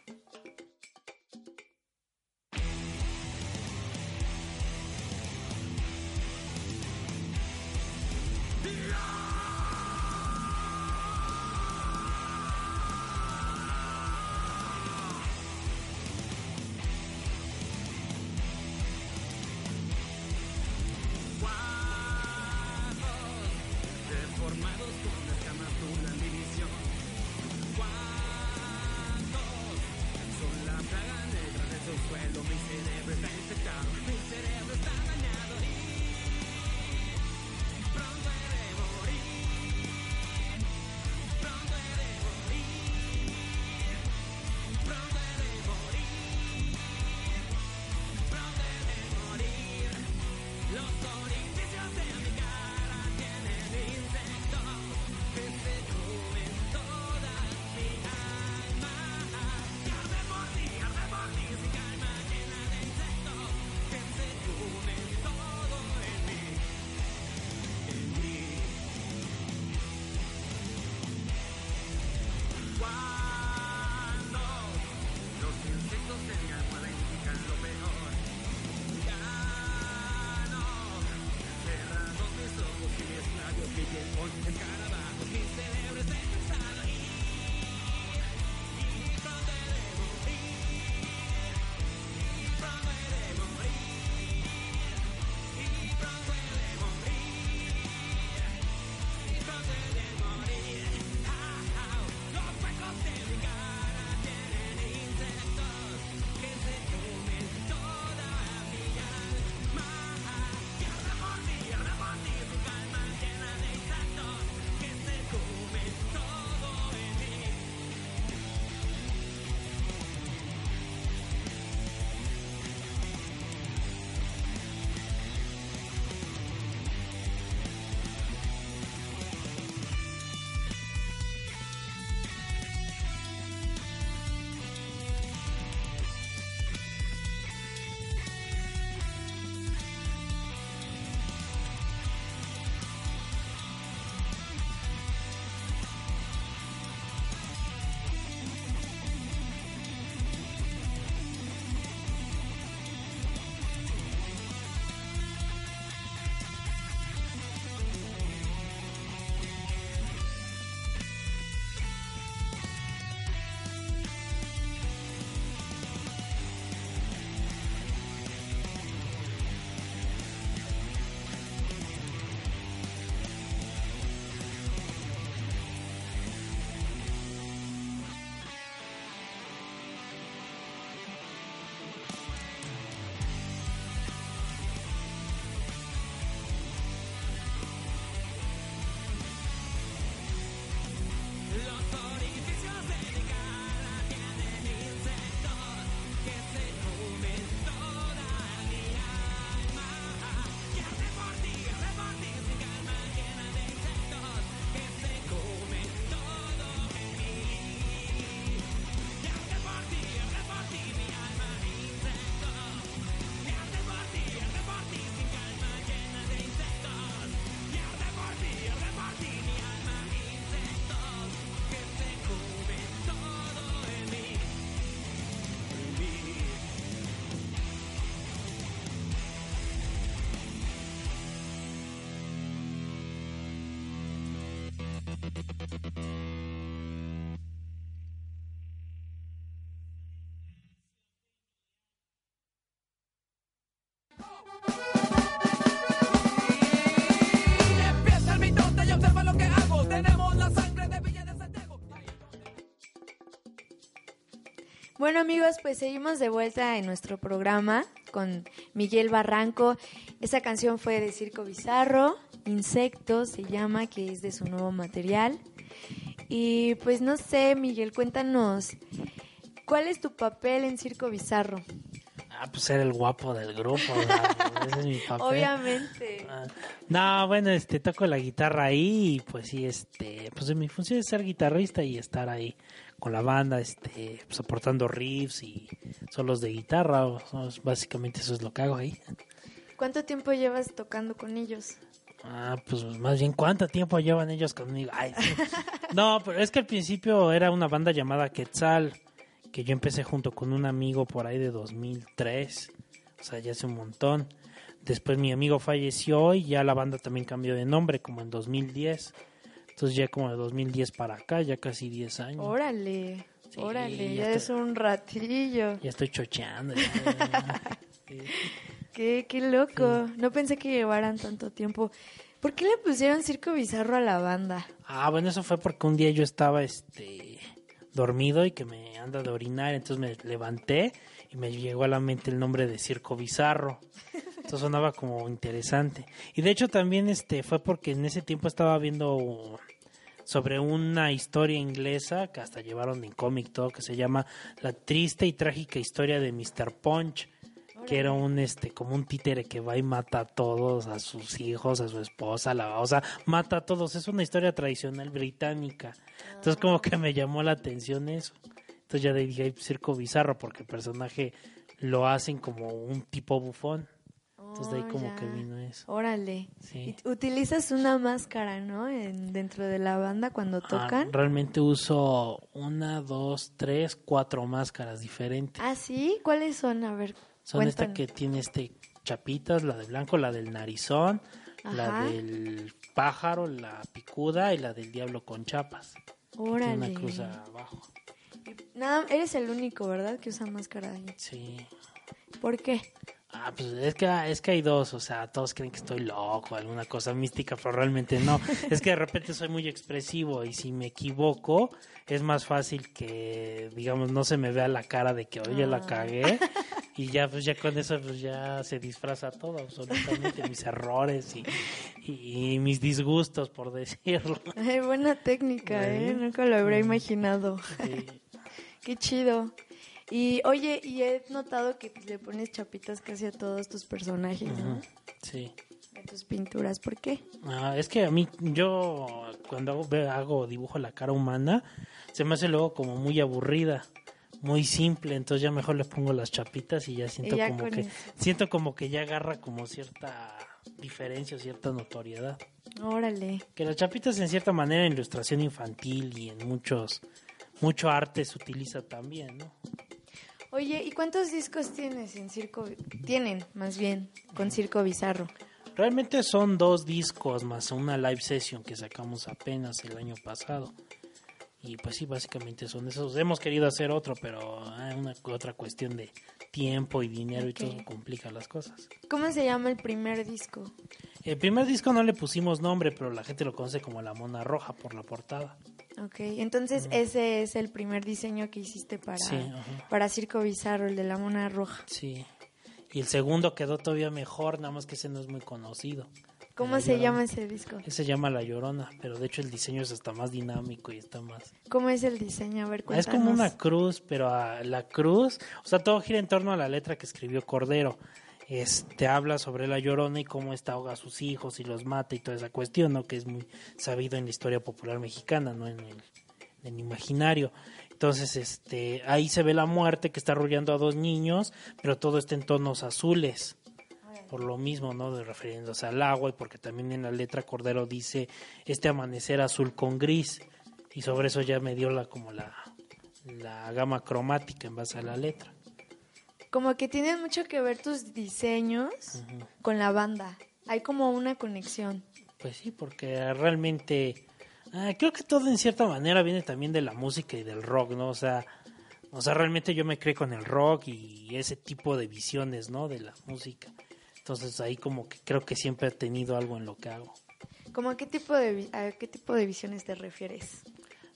Speaker 4: Bueno amigos, pues seguimos de vuelta en nuestro programa con Miguel Barranco. Esa canción fue de Circo Bizarro, Insectos se llama, que es de su nuevo material. Y pues no sé, Miguel, cuéntanos, ¿cuál es tu papel en Circo Bizarro?
Speaker 2: Ah, pues era el guapo del grupo. ¿verdad? Ese es mi papel.
Speaker 1: Obviamente.
Speaker 2: Ah, No, bueno, este, toco la guitarra ahí y pues sí, este, pues mi función es ser guitarrista y estar ahí con la banda, este, pues aportando riffs y solos de guitarra, o- o- básicamente eso es lo que hago ahí.
Speaker 1: ¿Cuánto tiempo llevas tocando con ellos?
Speaker 2: Ah, pues más bien, ¿cuánto tiempo llevan ellos conmigo? Ay, sí. No, pero es que al principio era una banda llamada Quetzal, que yo empecé junto con un amigo por ahí de 2003, o sea, ya hace un montón. Después mi amigo falleció y ya la banda también cambió de nombre, como en 2010. Entonces ya como de 2010 para acá, ya casi 10 años.
Speaker 1: Órale,
Speaker 2: Sí,
Speaker 1: órale,
Speaker 2: ya
Speaker 1: ya es un ratillo.
Speaker 2: Ya estoy chocheando. ya. Sí.
Speaker 1: Qué, qué loco. No pensé que llevaran tanto tiempo. ¿Por qué le pusieron circo bizarro a la banda?
Speaker 2: Ah, bueno, eso fue porque un día yo estaba este dormido y que me anda de orinar, entonces me levanté y me llegó a la mente el nombre de Circo Bizarro. Entonces sonaba como interesante. Y de hecho también este fue porque en ese tiempo estaba viendo sobre una historia inglesa que hasta llevaron en cómic todo que se llama La triste y trágica historia de Mr. Punch que era un este como un títere que va y mata a todos, a sus hijos, a su esposa, a la, o sea, mata a todos. Es una historia tradicional británica. Entonces como que me llamó la atención eso. Entonces ya dije "Ay, circo bizarro porque el personaje lo hacen como un tipo bufón. Entonces de ahí
Speaker 1: Oh,
Speaker 2: como
Speaker 1: ya.
Speaker 2: que vino eso.
Speaker 1: Órale.
Speaker 2: Sí.
Speaker 1: Utilizas una máscara, ¿no? En, dentro de la banda cuando
Speaker 2: Ah,
Speaker 1: tocan.
Speaker 2: realmente uso una, dos, tres, cuatro máscaras diferentes.
Speaker 1: Ah, sí. ¿Cuáles son? A ver.
Speaker 2: Son esta que tiene este chapitas, la de blanco, la del narizón, la del pájaro, la picuda y la del diablo con chapas. Tiene
Speaker 1: Órale.
Speaker 2: una cruz abajo.
Speaker 1: Nada, eres el único, ¿verdad? Que usa máscara ahí.
Speaker 2: Sí.
Speaker 1: ¿Por qué?
Speaker 2: Ah, pues es que, es que hay dos, o sea, todos creen que estoy loco, alguna cosa mística, pero realmente no. es que de repente soy muy expresivo y si me equivoco, es más fácil que, digamos, no se me vea la cara de que, oye, la
Speaker 1: Ah.
Speaker 2: cagué. Y ya, pues ya con eso, pues ya se disfraza todo, absolutamente, mis errores y, y- y mis disgustos, por decirlo.
Speaker 1: Ay, buena técnica, ¿eh?
Speaker 2: Sí.
Speaker 1: Nunca lo habría imaginado.
Speaker 2: Sí.
Speaker 1: Qué chido. Y oye, y he notado que le pones chapitas casi a todos tus personajes, ¿no?
Speaker 2: Sí.
Speaker 1: A tus pinturas. ¿Por qué?
Speaker 2: Ah, es que a mí, yo cuando hago, ve- hago dibujo la cara humana, se me hace luego como muy aburrida, muy simple, entonces ya mejor le pongo las chapitas y ya siento
Speaker 1: Y ya
Speaker 2: como que
Speaker 1: eso.
Speaker 2: siento como que ya agarra como cierta diferencia cierta notoriedad.
Speaker 1: Órale.
Speaker 2: Que las chapitas en cierta manera en ilustración infantil y en muchos mucho arte se utiliza también, ¿no?
Speaker 1: Oye, ¿y cuántos discos tienes en Circo? Tienen, más bien, con Circo Bizarro.
Speaker 2: Realmente son dos discos más una live session que sacamos apenas el año pasado. Y pues sí, básicamente son esos. Hemos querido hacer otro, pero hay una otra cuestión de tiempo y dinero
Speaker 1: Ok.
Speaker 2: y todo complica las cosas.
Speaker 1: ¿Cómo se llama el primer disco?
Speaker 2: El primer disco no le pusimos nombre, pero la gente lo conoce como La Mona Roja por la portada.
Speaker 1: Ok, entonces ese es el primer diseño que hiciste para,
Speaker 2: Sí,
Speaker 1: para Circo Bizarro, el de la mona roja.
Speaker 2: Sí. Y el segundo quedó todavía mejor, nada más que ese no es muy conocido.
Speaker 1: ¿Cómo se llama ese disco?
Speaker 2: Se llama La Llorona, pero de hecho el diseño es hasta más dinámico y está más...
Speaker 1: ¿Cómo es el diseño? A ver,
Speaker 2: Es
Speaker 1: cuéntanos.
Speaker 2: como una cruz, pero a la cruz, o sea, todo gira en torno a la letra que escribió Cordero. Este habla sobre la llorona y cómo esta ahoga a sus hijos y los mata y toda esa cuestión, ¿no? Que es muy sabido en la historia popular mexicana, ¿no? En el, en el imaginario. Entonces, este, ahí se ve la muerte que está arrullando a dos niños, pero todo está en tonos azules. Por lo mismo, ¿no? De refiriéndose al agua y porque también en la letra Cordero dice este amanecer azul con gris. Y sobre eso ya me dio la como la, la gama cromática en base a la letra.
Speaker 1: Como que tienen mucho que ver tus diseños con la banda. Hay como una conexión.
Speaker 2: Pues sí, porque realmente ah, creo que todo en cierta manera viene también de la música y del rock, ¿no? O sea, o sea, realmente yo me creé con el rock y ese tipo de visiones, ¿no? De la música. Entonces ahí como que creo que siempre he tenido algo en lo que hago.
Speaker 1: ¿Cómo a qué tipo de a qué tipo de visiones te refieres?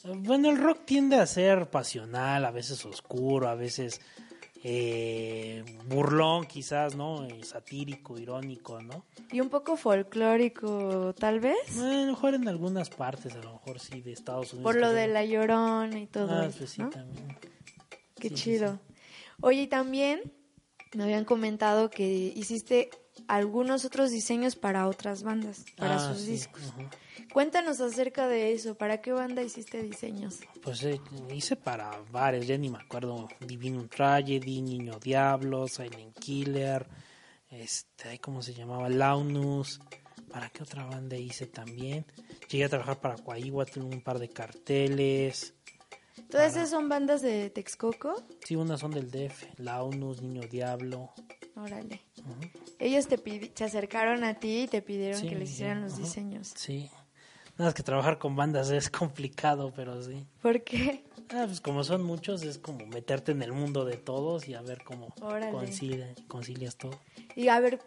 Speaker 2: Bueno, el rock tiende a ser pasional, a veces oscuro, a veces eh, burlón quizás, ¿no? Satírico, irónico, ¿no?
Speaker 1: Y un poco folclórico, tal vez,
Speaker 2: a lo mejor en algunas partes, a lo mejor sí, de Estados Unidos.
Speaker 1: por lo de la llorona y todo
Speaker 2: Ah,
Speaker 1: eso,
Speaker 2: pues sí,
Speaker 1: ¿no?
Speaker 2: también.
Speaker 1: Qué
Speaker 2: Sí, sí,
Speaker 1: chido. Oye, y también me habían comentado que hiciste algunos otros diseños para otras bandas, para
Speaker 2: Ah,
Speaker 1: sus
Speaker 2: sí,
Speaker 1: discos. Cuéntanos acerca de eso, ¿para qué banda hiciste diseños?
Speaker 2: Pues eh, hice para varios, ya ni me acuerdo. Divinum Tragedy, Niño Diablo, Silent Killer, este, ¿cómo se llamaba? Launus. ¿Para qué otra banda hice también? Llegué a trabajar para Coahuila, tuve un par de carteles.
Speaker 1: ¿Todas esas son bandas de Texcoco?
Speaker 2: Sí, unas son del DF, Launus, Niño Diablo.
Speaker 1: Órale. Ellos te se acercaron a ti y te pidieron
Speaker 2: Sí,
Speaker 1: que les hicieran los
Speaker 2: ajá.
Speaker 1: diseños.
Speaker 2: Sí. Nada más que trabajar con bandas es complicado, pero sí.
Speaker 1: ¿Por qué?
Speaker 2: Ah, pues como son muchos, es como meterte en el mundo de todos y a ver cómo concilia- concilias todo.
Speaker 1: Y a ver,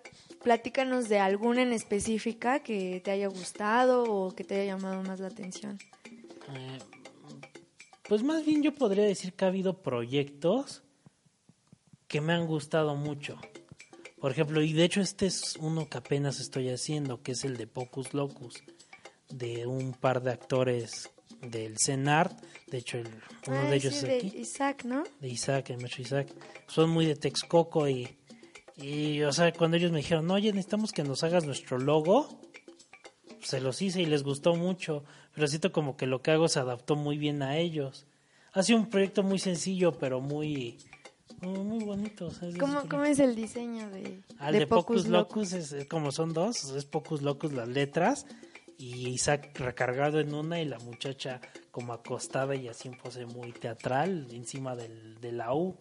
Speaker 1: platícanos de alguna en específica que te haya gustado o que te haya llamado más la atención.
Speaker 2: Eh, pues más bien yo podría decir que ha habido proyectos que me han gustado mucho. Por ejemplo, y de hecho este es uno que apenas estoy haciendo, que es el de Pocus Locus, de un par de actores del CENART. De hecho, el- uno
Speaker 1: Ay,
Speaker 2: de ellos
Speaker 1: sí,
Speaker 2: es
Speaker 1: de
Speaker 2: aquí.
Speaker 1: Isaac, ¿no?
Speaker 2: de Isaac, el maestro Isaac, son muy de Texcoco y, y, o sea, cuando ellos me dijeron, oye, necesitamos que nos hagas nuestro logo, se los hice y les gustó mucho, pero siento como que lo que hago se adaptó muy bien a ellos. Ha sido un proyecto muy sencillo, pero muy, muy, muy bonito. o sea, es-
Speaker 1: ¿Cómo, cómo es el diseño de,
Speaker 2: Al de, Pocus Locus, es, es como son dos, es Pocus Locus las letras y Isaac recargado en una y la muchacha como acostada y así en pose muy teatral encima del, de la U.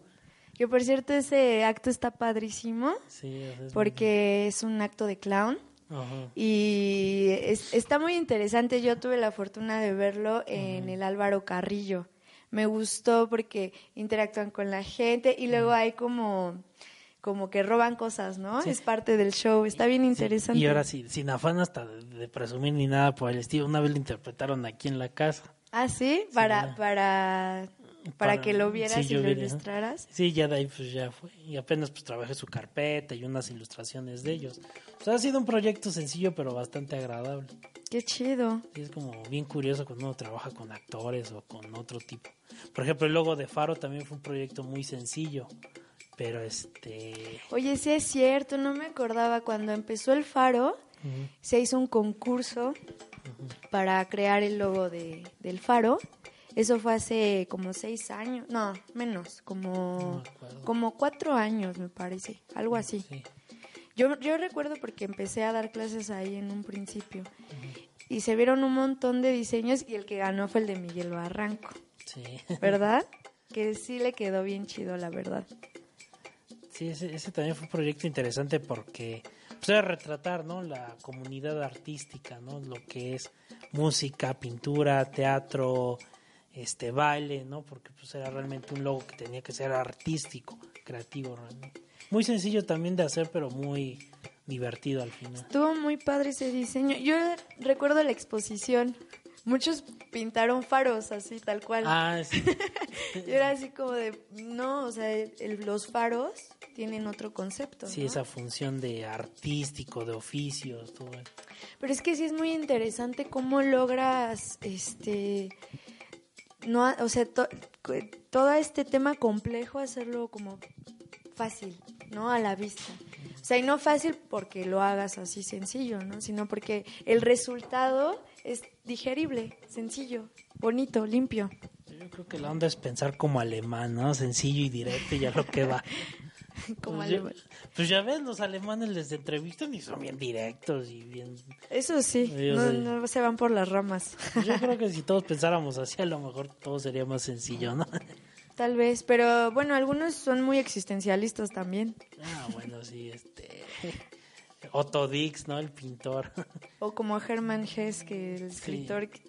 Speaker 1: Que por cierto ese acto está padrísimo
Speaker 2: Sí, es
Speaker 1: porque es un acto de clown
Speaker 2: Ajá.
Speaker 1: y es- está muy interesante. Yo tuve la fortuna de verlo en el Álvaro Carrillo. Me gustó porque interactúan con la gente y luego hay como como que roban cosas, ¿no?
Speaker 2: Sí.
Speaker 1: Es parte del show. Está bien interesante.
Speaker 2: Y ahora sí, sin afán hasta de, de presumir ni nada por el estilo, una vez lo interpretaron aquí en la casa.
Speaker 1: Ah, sí, para
Speaker 2: ya.
Speaker 1: para para
Speaker 2: Para-
Speaker 1: que lo vieras
Speaker 2: sí,
Speaker 1: y lo ilustraras.
Speaker 2: Sí, ya de ahí pues ya fue. Y apenas pues trabajé su carpeta y unas ilustraciones de ellos. O sea, ha sido un proyecto sencillo pero bastante agradable.
Speaker 1: Qué chido.
Speaker 2: Sí, es como bien curioso cuando uno trabaja con actores o con otro tipo. Por ejemplo, el logo de Faro también fue un proyecto muy sencillo, pero este...
Speaker 1: Oye, sí es cierto, no me acordaba cuando empezó el Faro,
Speaker 2: ujú,
Speaker 1: se hizo un concurso para crear el logo de, del Faro. Eso fue hace como seis años, no, menos,
Speaker 2: No
Speaker 1: como, como cuatro años me parece, algo así.
Speaker 2: sí.
Speaker 1: Yo, yo recuerdo porque empecé a dar clases ahí en un principio y se vieron un montón de diseños y el que ganó fue el de Miguel Barranco,
Speaker 2: Sí,
Speaker 1: ¿verdad? que sí le quedó bien chido, la verdad.
Speaker 2: sí ese, ese también fue un proyecto interesante porque pues era retratar, ¿no? La comunidad artística, ¿no? Lo que es música, pintura, teatro, este baile, ¿no? Porque pues era realmente un logo que tenía que ser artístico, creativo, realmente. Muy sencillo también de hacer, pero muy divertido al final.
Speaker 1: Estuvo muy padre ese diseño. Yo recuerdo la exposición. Muchos pintaron faros así, tal cual.
Speaker 2: Ah, sí.
Speaker 1: Y era así como de, no, o sea, el- los faros tienen otro concepto.
Speaker 2: Sí,
Speaker 1: ¿no?
Speaker 2: esa función de artístico, de oficios, todo eso.
Speaker 1: Pero es que sí es muy interesante cómo logras, este, no, o sea, to- todo este tema complejo hacerlo como fácil, ¿no? A la vista. O sea, y no fácil porque lo hagas así sencillo, ¿no? Sino porque el resultado es digerible, sencillo, bonito, limpio.
Speaker 2: Yo creo que la onda es pensar como alemán, ¿no? Sencillo y directo y ya lo que va.
Speaker 1: Como
Speaker 2: pues, ya, pues ya ves, los alemanes les entrevistan y son bien directos y bien...
Speaker 1: Eso sí, no, no se van por las ramas.
Speaker 2: Yo creo que si todos pensáramos así, a lo mejor todo sería más sencillo, ¿no?
Speaker 1: Tal vez, pero bueno, algunos son muy existencialistas también.
Speaker 2: Ah, bueno, sí, este... Otto Dix, ¿no? El pintor.
Speaker 1: O como Hermann Hesse, que el escritor que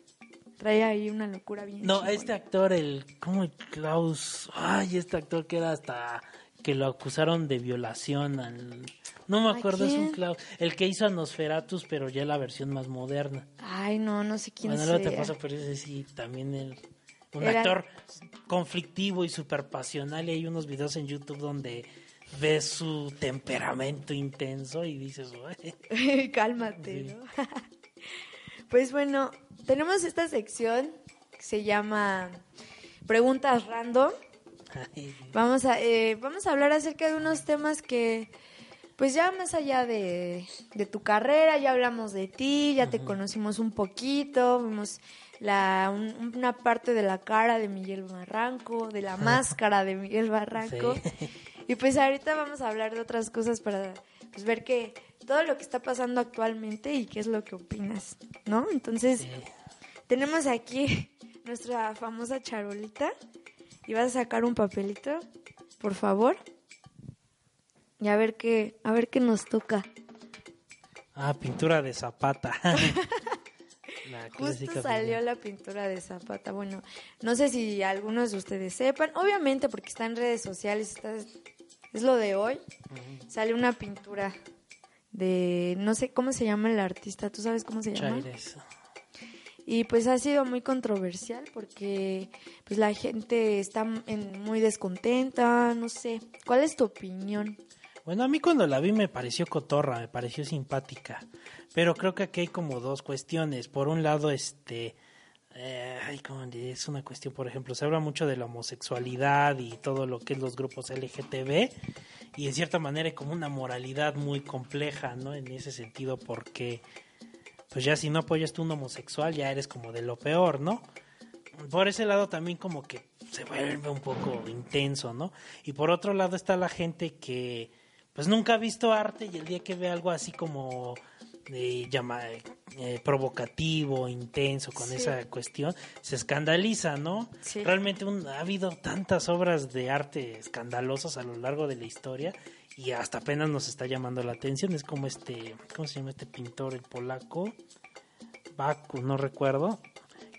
Speaker 1: trae ahí una locura bien.
Speaker 2: No,
Speaker 1: chingona.
Speaker 2: este actor, el... ¿Cómo Klaus? Ay, este actor que era hasta... Que lo acusaron de violación al... No me
Speaker 1: ¿A
Speaker 2: acuerdo, es un? Klaus. El que hizo a Nosferatus, pero ya la versión más moderna.
Speaker 1: Ay, no, no sé quién
Speaker 2: Bueno,
Speaker 1: sea.
Speaker 2: luego te ese sí, también el, un
Speaker 1: Era-
Speaker 2: actor conflictivo y súper pasional. Y hay unos videos en YouTube donde ves su temperamento intenso y dices.
Speaker 1: Cálmate. ¿no? pues bueno, tenemos esta sección que se llama Preguntas Random. Vamos a, eh, vamos a hablar acerca de unos temas que, pues ya más allá de, de tu carrera, ya hablamos de ti, ya te conocimos un poquito, vimos la, un- una parte de la cara de Miguel Barranco, de la máscara de Miguel Barranco.
Speaker 2: Sí.
Speaker 1: Y pues ahorita vamos a hablar de otras cosas para pues, ver que todo lo que está pasando actualmente y qué es lo que opinas, ¿no? Entonces,
Speaker 2: Sí.
Speaker 1: tenemos aquí nuestra famosa charolita y vas a sacar un papelito, por favor. Y a ver qué, a ver qué nos toca.
Speaker 2: Ah, pintura de Zapata. La
Speaker 1: Justo salió la pintura de Zapata. Bueno, no sé si algunos de ustedes sepan, obviamente porque está en redes sociales, está- es lo de hoy. Sale una pintura de, no sé cómo se llama el artista, ¿tú sabes cómo se llama?
Speaker 2: Chaires.
Speaker 1: Y pues ha sido muy controversial porque pues la gente está en- muy descontenta, no sé. ¿Cuál es tu opinión?
Speaker 2: Bueno, a mí cuando la vi me pareció cotorra, me pareció simpática. Pero creo que aquí hay como dos cuestiones. Por un lado, este. eh, ay, ¿cómo es una cuestión, por ejemplo, se habla mucho de la homosexualidad y todo lo que es los grupos LGTB. Y en cierta manera hay como una moralidad muy compleja, ¿no? En ese sentido, porque. Pues ya si no apoyas tú un homosexual, ya eres como de lo peor, ¿no? por ese lado también como que se vuelve un poco intenso, ¿no? Y por otro lado está la gente que pues nunca ha visto arte y el día que ve algo así como eh, llama, eh, provocativo, intenso con
Speaker 1: Sí.
Speaker 2: esa cuestión, se escandaliza, ¿no?
Speaker 1: Sí.
Speaker 2: Realmente un- ha habido tantas obras de arte escandalosas a lo largo de la historia y hasta apenas nos está llamando la atención. Es como este, ¿cómo se llama este pintor, el polaco? Baku, no recuerdo,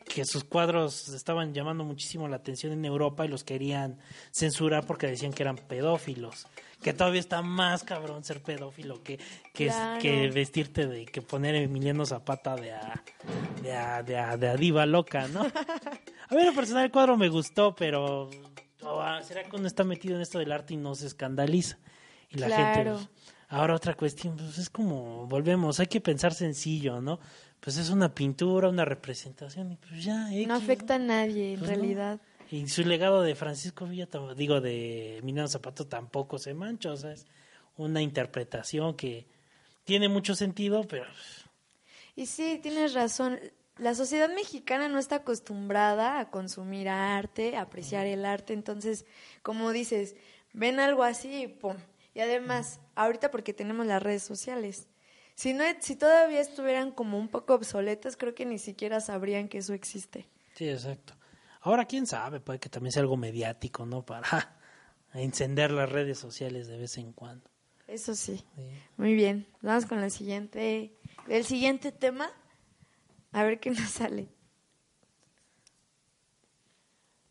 Speaker 2: que sus cuadros estaban llamando muchísimo la atención en Europa y los querían censurar porque decían que eran pedófilos. Que todavía está más cabrón ser pedófilo que, que, es-
Speaker 1: Claro.
Speaker 2: que vestirte de, que poner Emiliano Zapata de a, de a, de a, de a diva loca, ¿no? A mí en personal el cuadro me gustó, pero oh, ah, será que uno está metido en esto del arte y no se escandaliza. Y la gente
Speaker 1: Claro.
Speaker 2: pues, Ahora otra cuestión, pues es como, volvemos, hay que pensar sencillo, ¿no? Pues es una pintura, una representación, y pues ya, X,
Speaker 1: No afecta a nadie en
Speaker 2: Pues no.
Speaker 1: realidad.
Speaker 2: Y su legado de Francisco Villa, digo, de Minano Zapato tampoco se mancha, o sea, es una interpretación que tiene mucho sentido, pero
Speaker 1: Y sí, tienes razón. La sociedad mexicana no está acostumbrada a consumir arte, a apreciar el arte. Entonces, como dices, ven algo así y pum. Y además, ahorita porque tenemos las redes sociales. Si, no, si todavía estuvieran como un poco obsoletas, creo que ni siquiera sabrían que eso existe.
Speaker 2: sí, exacto. Ahora, quién sabe, puede que también sea algo mediático, ¿no? Para encender las redes sociales de vez en cuando.
Speaker 1: Eso sí.
Speaker 2: Sí.
Speaker 1: Muy bien. Vamos con la siguiente, el siguiente tema. A ver qué nos sale.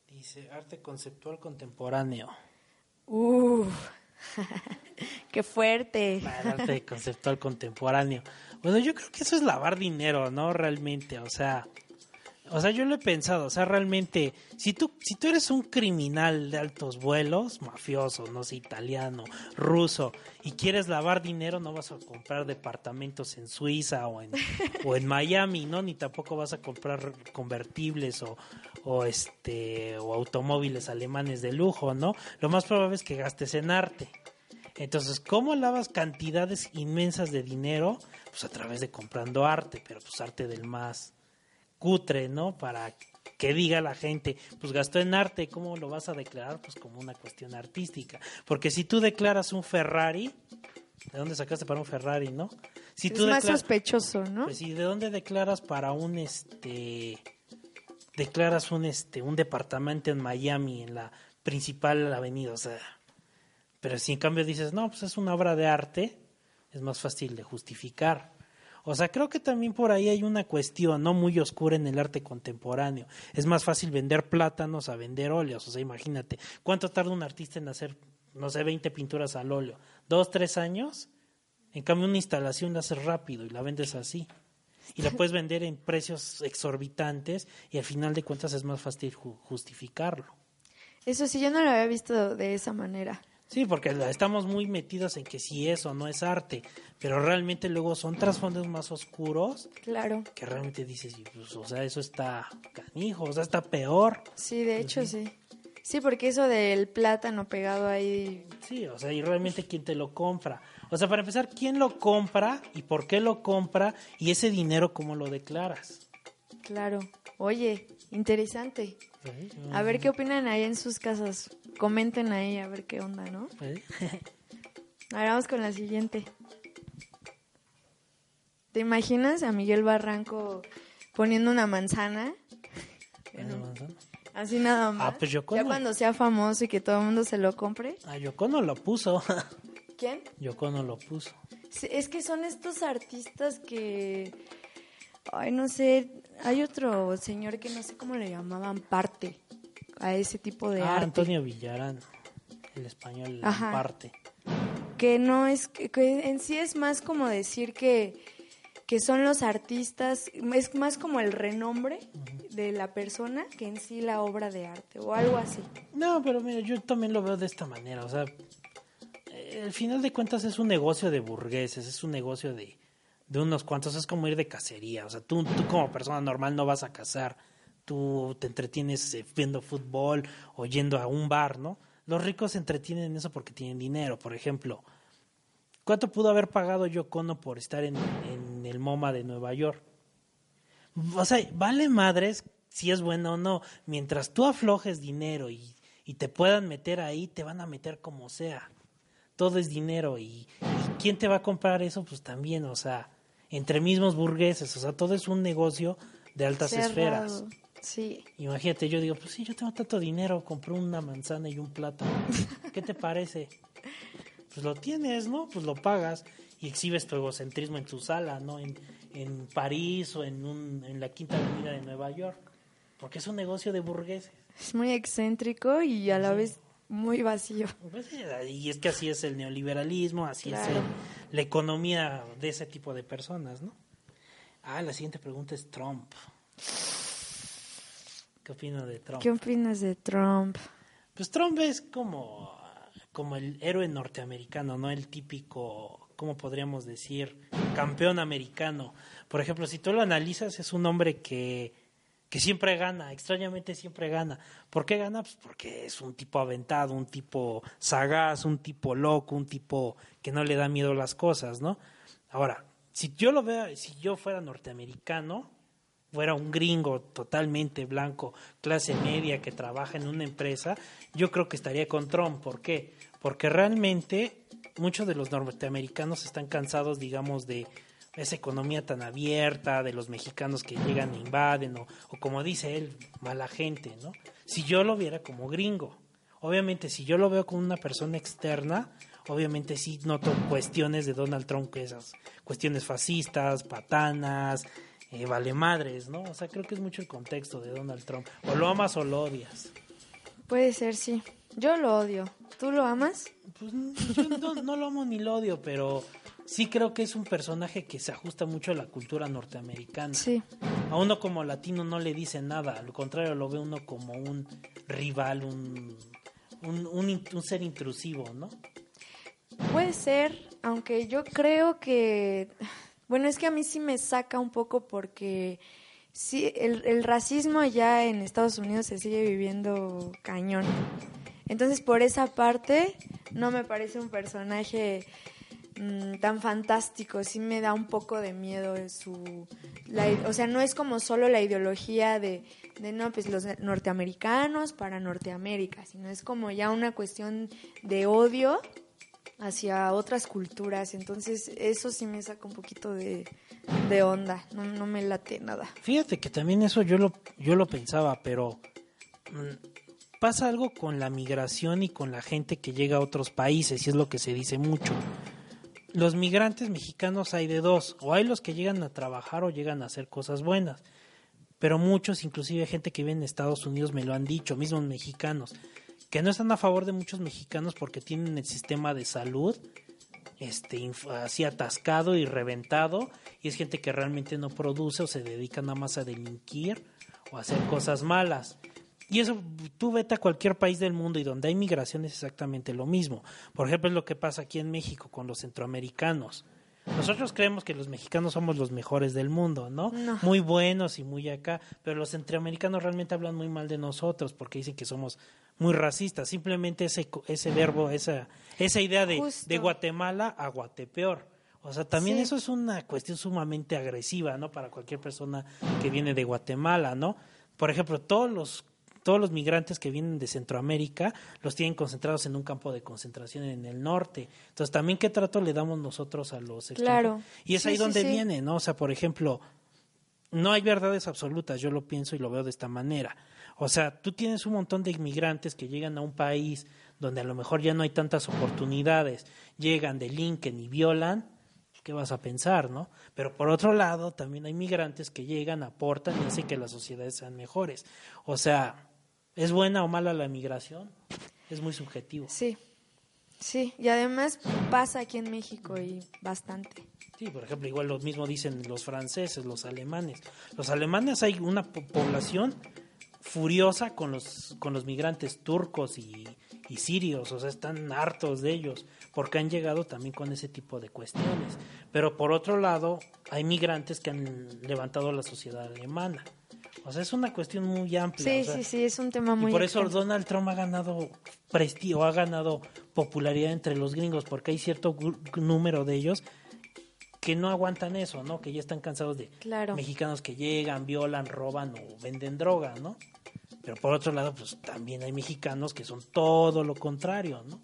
Speaker 2: Dice, arte conceptual contemporáneo.
Speaker 1: Uf, qué fuerte.
Speaker 2: El arte conceptual contemporáneo. Bueno, yo creo que eso es lavar dinero, ¿no? Realmente, o sea, o sea, yo lo he pensado, o sea, realmente, si tú, si tú eres un criminal de altos vuelos, mafioso, no sé, italiano, ruso, y quieres lavar dinero, no vas a comprar departamentos en Suiza o en, o en Miami, ¿no? Ni tampoco vas a comprar convertibles o, o este, o automóviles alemanes de lujo, ¿no? Lo más probable es que gastes en arte. Entonces, ¿cómo lavas cantidades inmensas de dinero? Pues a través de comprando arte, pero pues arte del más cutre, ¿no? Para que diga la gente, pues gastó en arte, ¿cómo lo vas a declarar? Pues como una cuestión artística. Porque si tú declaras un Ferrari, ¿de dónde sacaste para un Ferrari, no? Si
Speaker 1: es
Speaker 2: tú
Speaker 1: más
Speaker 2: declaras,
Speaker 1: sospechoso, ¿no?
Speaker 2: pues, ¿y de dónde declaras para un este declaras un este un departamento en Miami en la principal avenida, o sea, pero si en cambio dices, "No, pues es una obra de arte", es más fácil de justificar. O sea, creo que también por ahí hay una cuestión no muy oscura en el arte contemporáneo. Es más fácil vender plátanos a vender óleos. O sea, imagínate, ¿cuánto tarda un artista en hacer, no sé, 20 pinturas al óleo? ¿Dos, tres años? En cambio, una instalación la haces rápido y la vendes así. Y la puedes vender en precios exorbitantes y al final de cuentas es más fácil ju- justificarlo.
Speaker 1: Eso sí, yo no lo había visto de esa manera.
Speaker 2: Sí, porque estamos muy metidos en que si eso no es arte, pero realmente luego son trasfondos más oscuros
Speaker 1: Claro.
Speaker 2: que realmente dices, pues, o sea, eso está canijo, o sea, está peor.
Speaker 1: Sí, de hecho sí. Sí, porque eso del plátano pegado ahí.
Speaker 2: Sí, o sea, y realmente quién te lo compra. O sea, para empezar, ¿quién lo compra y por qué lo compra y ese dinero cómo lo declaras?
Speaker 1: Claro. Oye, interesante. A ver qué opinan ahí en sus casas. Comenten ahí a ver qué onda, ¿no?
Speaker 2: ¿Eh?
Speaker 1: Ahora vamos con la siguiente. ¿Te imaginas a Miguel Barranco poniendo una manzana? Así nada más.
Speaker 2: Ah, pues
Speaker 1: ya cuando sea famoso y que todo el mundo se lo compre.
Speaker 2: Ah, Yoko no lo puso.
Speaker 1: ¿Quién?
Speaker 2: Yoko no lo puso.
Speaker 1: Sí, Es que son estos artistas que... Ay, no sé. Hay otro señor que no sé cómo le llamaban parte a ese tipo de
Speaker 2: Ah,
Speaker 1: arte.
Speaker 2: Antonio Villarán, el español
Speaker 1: Ajá.
Speaker 2: parte.
Speaker 1: que no es que, que en sí es más como decir que que son los artistas es más como el renombre de la persona que en sí la obra de arte o algo así
Speaker 2: No, pero mira, yo también lo veo de esta manera. O sea, al final de cuentas es un negocio de burgueses, es un negocio de, de unos cuantos. Es como ir de cacería. O sea, tú, tú como persona normal no vas a cazar. Tú te entretienes eh, viendo fútbol o yendo a un bar, ¿no? Los ricos se entretienen en eso porque tienen dinero. Por ejemplo, ¿cuánto pudo haber pagado Yoko Ono por estar en, en el MoMA de Nueva York? O sea, vale madres si es bueno o no. Mientras tú aflojes dinero y, y te puedan meter ahí, te van a meter como sea. Todo es dinero y, y ¿quién te va a comprar eso? Pues también, o sea, entre mismos burgueses, o sea, todo es un negocio de altas
Speaker 1: Cerrado.
Speaker 2: esferas.
Speaker 1: sí
Speaker 2: Imagínate, yo digo, pues sí, yo tengo tanto dinero, compré una manzana y un plátano. ¿Qué te parece? Pues lo tienes, ¿no? Pues lo pagas y exhibes tu egocentrismo en tu sala, ¿no? En, en París o en, un, en la Quinta Avenida de Nueva York. Porque es un negocio de burgueses.
Speaker 1: es muy excéntrico y a la vez muy vacío
Speaker 2: Pues, y es que así es el neoliberalismo, así es el- la economía de ese tipo de personas, ¿no? Ah, la siguiente pregunta es Trump. ¿Qué opina de Trump?
Speaker 1: qué opinas de Trump
Speaker 2: Pues Trump es como, como el héroe norteamericano, ¿no? El típico, ¿cómo podríamos decir? Campeón americano. Por ejemplo, si tú lo analizas, es un hombre que, que siempre gana, extrañamente siempre gana. ¿Por qué gana? Pues porque es un tipo aventado, un tipo sagaz, un tipo loco, un tipo que no le da miedo a las cosas, ¿no? Ahora, si yo lo veo, si yo fuera norteamericano, fuera un gringo totalmente blanco, clase media que trabaja en una empresa, yo creo que estaría con Trump. ¿Por qué? Porque realmente muchos de los norteamericanos están cansados, digamos, de esa economía tan abierta, de los mexicanos que llegan e invaden, o, o como dice él, mala gente, ¿no? Si yo lo viera como gringo, obviamente si yo lo veo como una persona externa, obviamente sí noto cuestiones de Donald Trump, que esas cuestiones fascistas, patanas, eh, vale madres, ¿no? O sea, creo que es mucho el contexto de Donald Trump. O lo amas o lo odias.
Speaker 1: puede ser sí yo lo odio tú lo amas
Speaker 2: Pues yo no, no lo amo ni lo odio, pero sí creo que es un personaje que se ajusta mucho a la cultura norteamericana.
Speaker 1: sí
Speaker 2: A uno como latino no le dice nada, al contrario lo ve uno como un rival, un, un, un ser intrusivo, ¿no?
Speaker 1: Puede ser, aunque yo creo que, bueno, es que a mí sí me saca un poco porque sí, el, el racismo allá en Estados Unidos se sigue viviendo cañón. Entonces, por esa parte, no me parece un personaje mm, tan fantástico. Sí me da un poco de miedo su... o sea, no es como solo la ideología de, no, pues los norteamericanos para Norteamérica, sino es como ya una cuestión de odio hacia otras culturas. Entonces, eso sí me saca un poquito de, de onda. No, no me late nada.
Speaker 2: Fíjate que también eso yo lo, yo lo pensaba, pero mm, pasa algo con la migración y con la gente que llega a otros países, y es lo que se dice mucho. Los migrantes mexicanos hay de dos, o hay los que llegan a trabajar o llegan a hacer cosas buenas, pero muchos, inclusive gente que vive en Estados Unidos, me lo han dicho, mismos mexicanos, que no están a favor de muchos mexicanos porque tienen el sistema de salud este así atascado y reventado y es gente que realmente no produce o se dedica nada más a delinquir o a hacer cosas malas. Y eso, tú vete a cualquier país del mundo y donde hay migración es exactamente lo mismo. Por ejemplo, es lo que pasa aquí en México con los centroamericanos. nosotros creemos que los mexicanos somos los mejores del mundo, ¿no?
Speaker 1: No.
Speaker 2: Muy buenos y muy acá, pero los centroamericanos realmente hablan muy mal de nosotros porque dicen que somos muy racistas. Simplemente ese, ese verbo, esa, esa idea de,
Speaker 1: Justo.
Speaker 2: de Guatemala a Guatepeor. O sea, también
Speaker 1: Sí.
Speaker 2: eso es una cuestión sumamente agresiva, ¿no? Para cualquier persona que viene de Guatemala, ¿no? Por ejemplo, todos los todos los migrantes que vienen de Centroamérica los tienen concentrados en un campo de concentración en el norte. Entonces, también qué trato le damos nosotros a los
Speaker 1: Claro.
Speaker 2: extranjeros? Y es
Speaker 1: Sí,
Speaker 2: ahí
Speaker 1: sí,
Speaker 2: donde
Speaker 1: sí.
Speaker 2: viene, ¿no? O sea, por ejemplo, no hay verdades absolutas, yo lo pienso y lo veo de esta manera. O sea, tú tienes un montón de inmigrantes que llegan a un país donde a lo mejor ya no hay tantas oportunidades, llegan, delinquen y violan, ¿qué vas a pensar, no? Pero por otro lado, también hay migrantes que llegan, aportan y hacen que las sociedades sean mejores. O sea, ¿es buena o mala la migración? Es muy subjetivo.
Speaker 1: Sí, sí, y además pasa aquí en México y bastante.
Speaker 2: Sí, por ejemplo, igual lo mismo dicen los franceses, los alemanes. Los alemanes hay una po- población furiosa con los con los migrantes turcos y, y sirios, o sea, están hartos de ellos porque han llegado también con ese tipo de cuestiones. Pero por otro lado, hay migrantes que han levantado la sociedad alemana. O sea, es una cuestión muy amplia.
Speaker 1: Sí,
Speaker 2: o sea,
Speaker 1: sí, sí, es un tema muy
Speaker 2: y por eso. Donald Trump ha ganado prestigio, ha ganado popularidad entre los gringos, porque hay cierto número de ellos que no aguantan eso, ¿no? Que ya están cansados de
Speaker 1: Claro.
Speaker 2: mexicanos que llegan, violan, roban o venden droga, ¿no? Pero por otro lado, pues también hay mexicanos que son todo lo contrario, ¿no?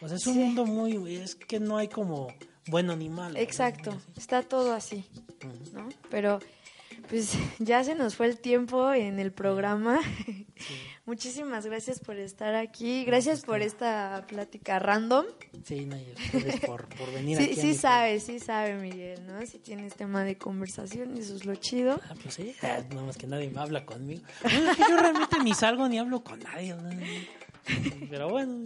Speaker 2: O sea, es un
Speaker 1: Sí.
Speaker 2: mundo muy... Es que no hay como bueno ni malo. ¿no?
Speaker 1: Exacto, está todo así, ¿no? Pero pues ya se nos fue el tiempo en el programa. Muchísimas gracias por estar aquí. Gracias por esta plática random.
Speaker 2: Sí, no, por, por venir
Speaker 1: Sí,
Speaker 2: aquí
Speaker 1: sí sabe, sí sabe, Miguel, ¿no? Si tienes tema de conversación, eso es lo chido.
Speaker 2: Ah, pues sí, ah, no más que nadie me habla conmigo. Es que yo realmente ni salgo ni hablo con nadie. ¿no? Pero bueno,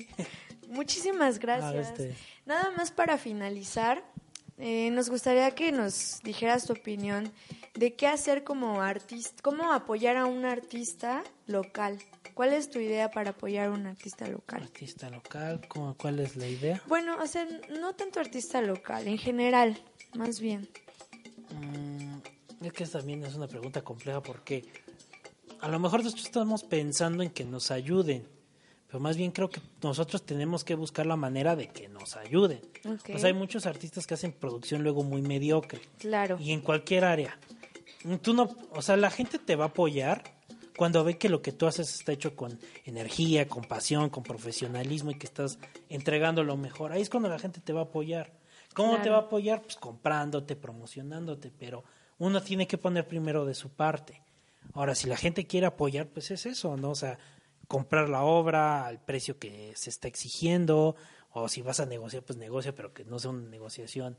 Speaker 1: Muchísimas gracias.
Speaker 2: este.
Speaker 1: Nada más para finalizar, eh, nos gustaría que nos dijeras tu opinión de qué hacer como artista, cómo apoyar a un artista local. ¿Cuál es tu idea para apoyar a un artista local?
Speaker 2: artista local, ¿cómo- ¿cuál es la idea?
Speaker 1: Bueno, o sea, no tanto artista local, en general, más bien.
Speaker 2: Mm, es que también es una pregunta compleja porque a lo mejor nosotros estamos pensando en que nos ayuden, pero más bien creo que nosotros tenemos que buscar la manera de que nos ayuden.
Speaker 1: Ok.
Speaker 2: O sea, hay muchos artistas que hacen producción luego muy mediocre.
Speaker 1: Claro.
Speaker 2: Y en cualquier área. Tú no, o sea, la gente te va a apoyar cuando ve que lo que tú haces está hecho con energía, con pasión, con profesionalismo y que estás entregando lo mejor. Ahí es cuando la gente te va a apoyar. ¿Cómo
Speaker 1: Claro.
Speaker 2: te va a apoyar? Pues comprándote, promocionándote, pero uno tiene que poner primero de su parte. Ahora, si la gente quiere apoyar, pues es eso, ¿no? O sea, comprar la obra al precio que se está exigiendo, o si vas a negociar, pues negocia, pero que no sea una negociación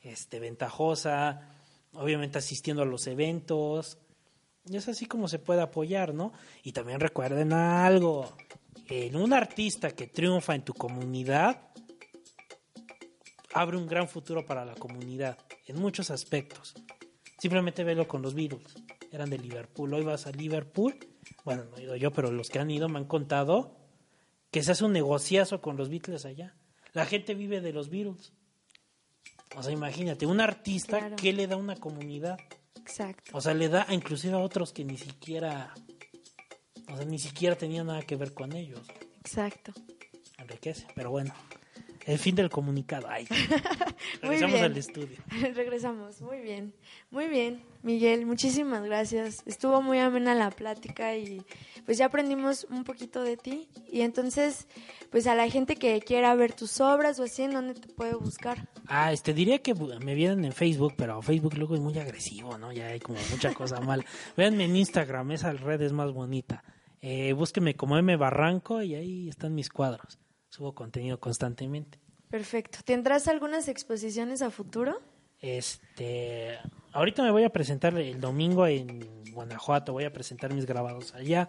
Speaker 2: este, ventajosa, obviamente asistiendo a los eventos, y es así como se puede apoyar, ¿no? Y también recuerden algo, en un artista que triunfa en tu comunidad, abre un gran futuro para la comunidad, en muchos aspectos. Simplemente velo con los Beatles, eran de Liverpool, hoy vas a Liverpool, bueno, no he ido yo, pero los que han ido me han contado que se hace un negociazo con los Beatles allá. La gente vive de los Beatles. O sea, imagínate, un artista,
Speaker 1: Claro.
Speaker 2: ¿qué le da a una comunidad?
Speaker 1: Exacto.
Speaker 2: O sea, le da inclusive a otros que ni siquiera, o sea, ni siquiera tenían nada que ver con ellos.
Speaker 1: Exacto.
Speaker 2: Enriquece, pero bueno, el fin del comunicado. Ay, regresamos
Speaker 1: bien.
Speaker 2: al estudio.
Speaker 1: Regresamos, muy bien, muy bien, Miguel, muchísimas gracias. Estuvo muy amena la plática y pues ya aprendimos un poquito de ti y entonces pues a la gente que quiera ver tus obras o así, ¿en dónde te puede buscar?
Speaker 2: Ah, este, diría que me vieran en Facebook, pero Facebook luego es muy agresivo, ¿no? Ya hay como mucha cosa mal. Véanme en Instagram, esa red es más bonita. Eh, búsquenme como M Barranco y ahí están mis cuadros. Subo contenido constantemente.
Speaker 1: Perfecto. ¿Tendrás algunas exposiciones a futuro?
Speaker 2: Este, ahorita me voy a presentar el domingo en Guanajuato, voy a presentar mis grabados allá,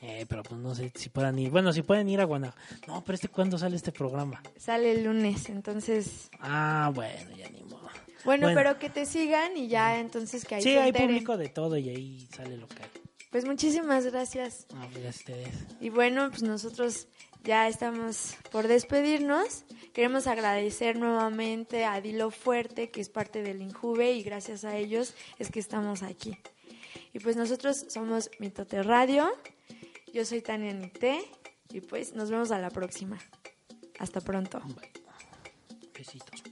Speaker 2: eh, pero pues no sé si puedan ir. Bueno, si pueden ir a Guanajuato. No, pero este cuándo sale este programa.
Speaker 1: Sale el lunes, entonces...
Speaker 2: Ah, bueno, ya ni modo.
Speaker 1: Bueno,
Speaker 2: Bueno.
Speaker 1: pero que te sigan y ya entonces que ahí
Speaker 2: Sí,
Speaker 1: se
Speaker 2: hay público de todo y ahí sale lo que hay.
Speaker 1: Pues muchísimas gracias.
Speaker 2: No, pues ya ustedes.
Speaker 1: Y bueno, pues nosotros ya estamos por despedirnos. Queremos agradecer nuevamente a Dilo Fuerte, que es parte del Injuve, y gracias a ellos es que estamos aquí. Y pues nosotros somos Mitote Radio. Yo soy Tania Nicté y pues nos vemos a la próxima. Hasta pronto.
Speaker 2: Besitos.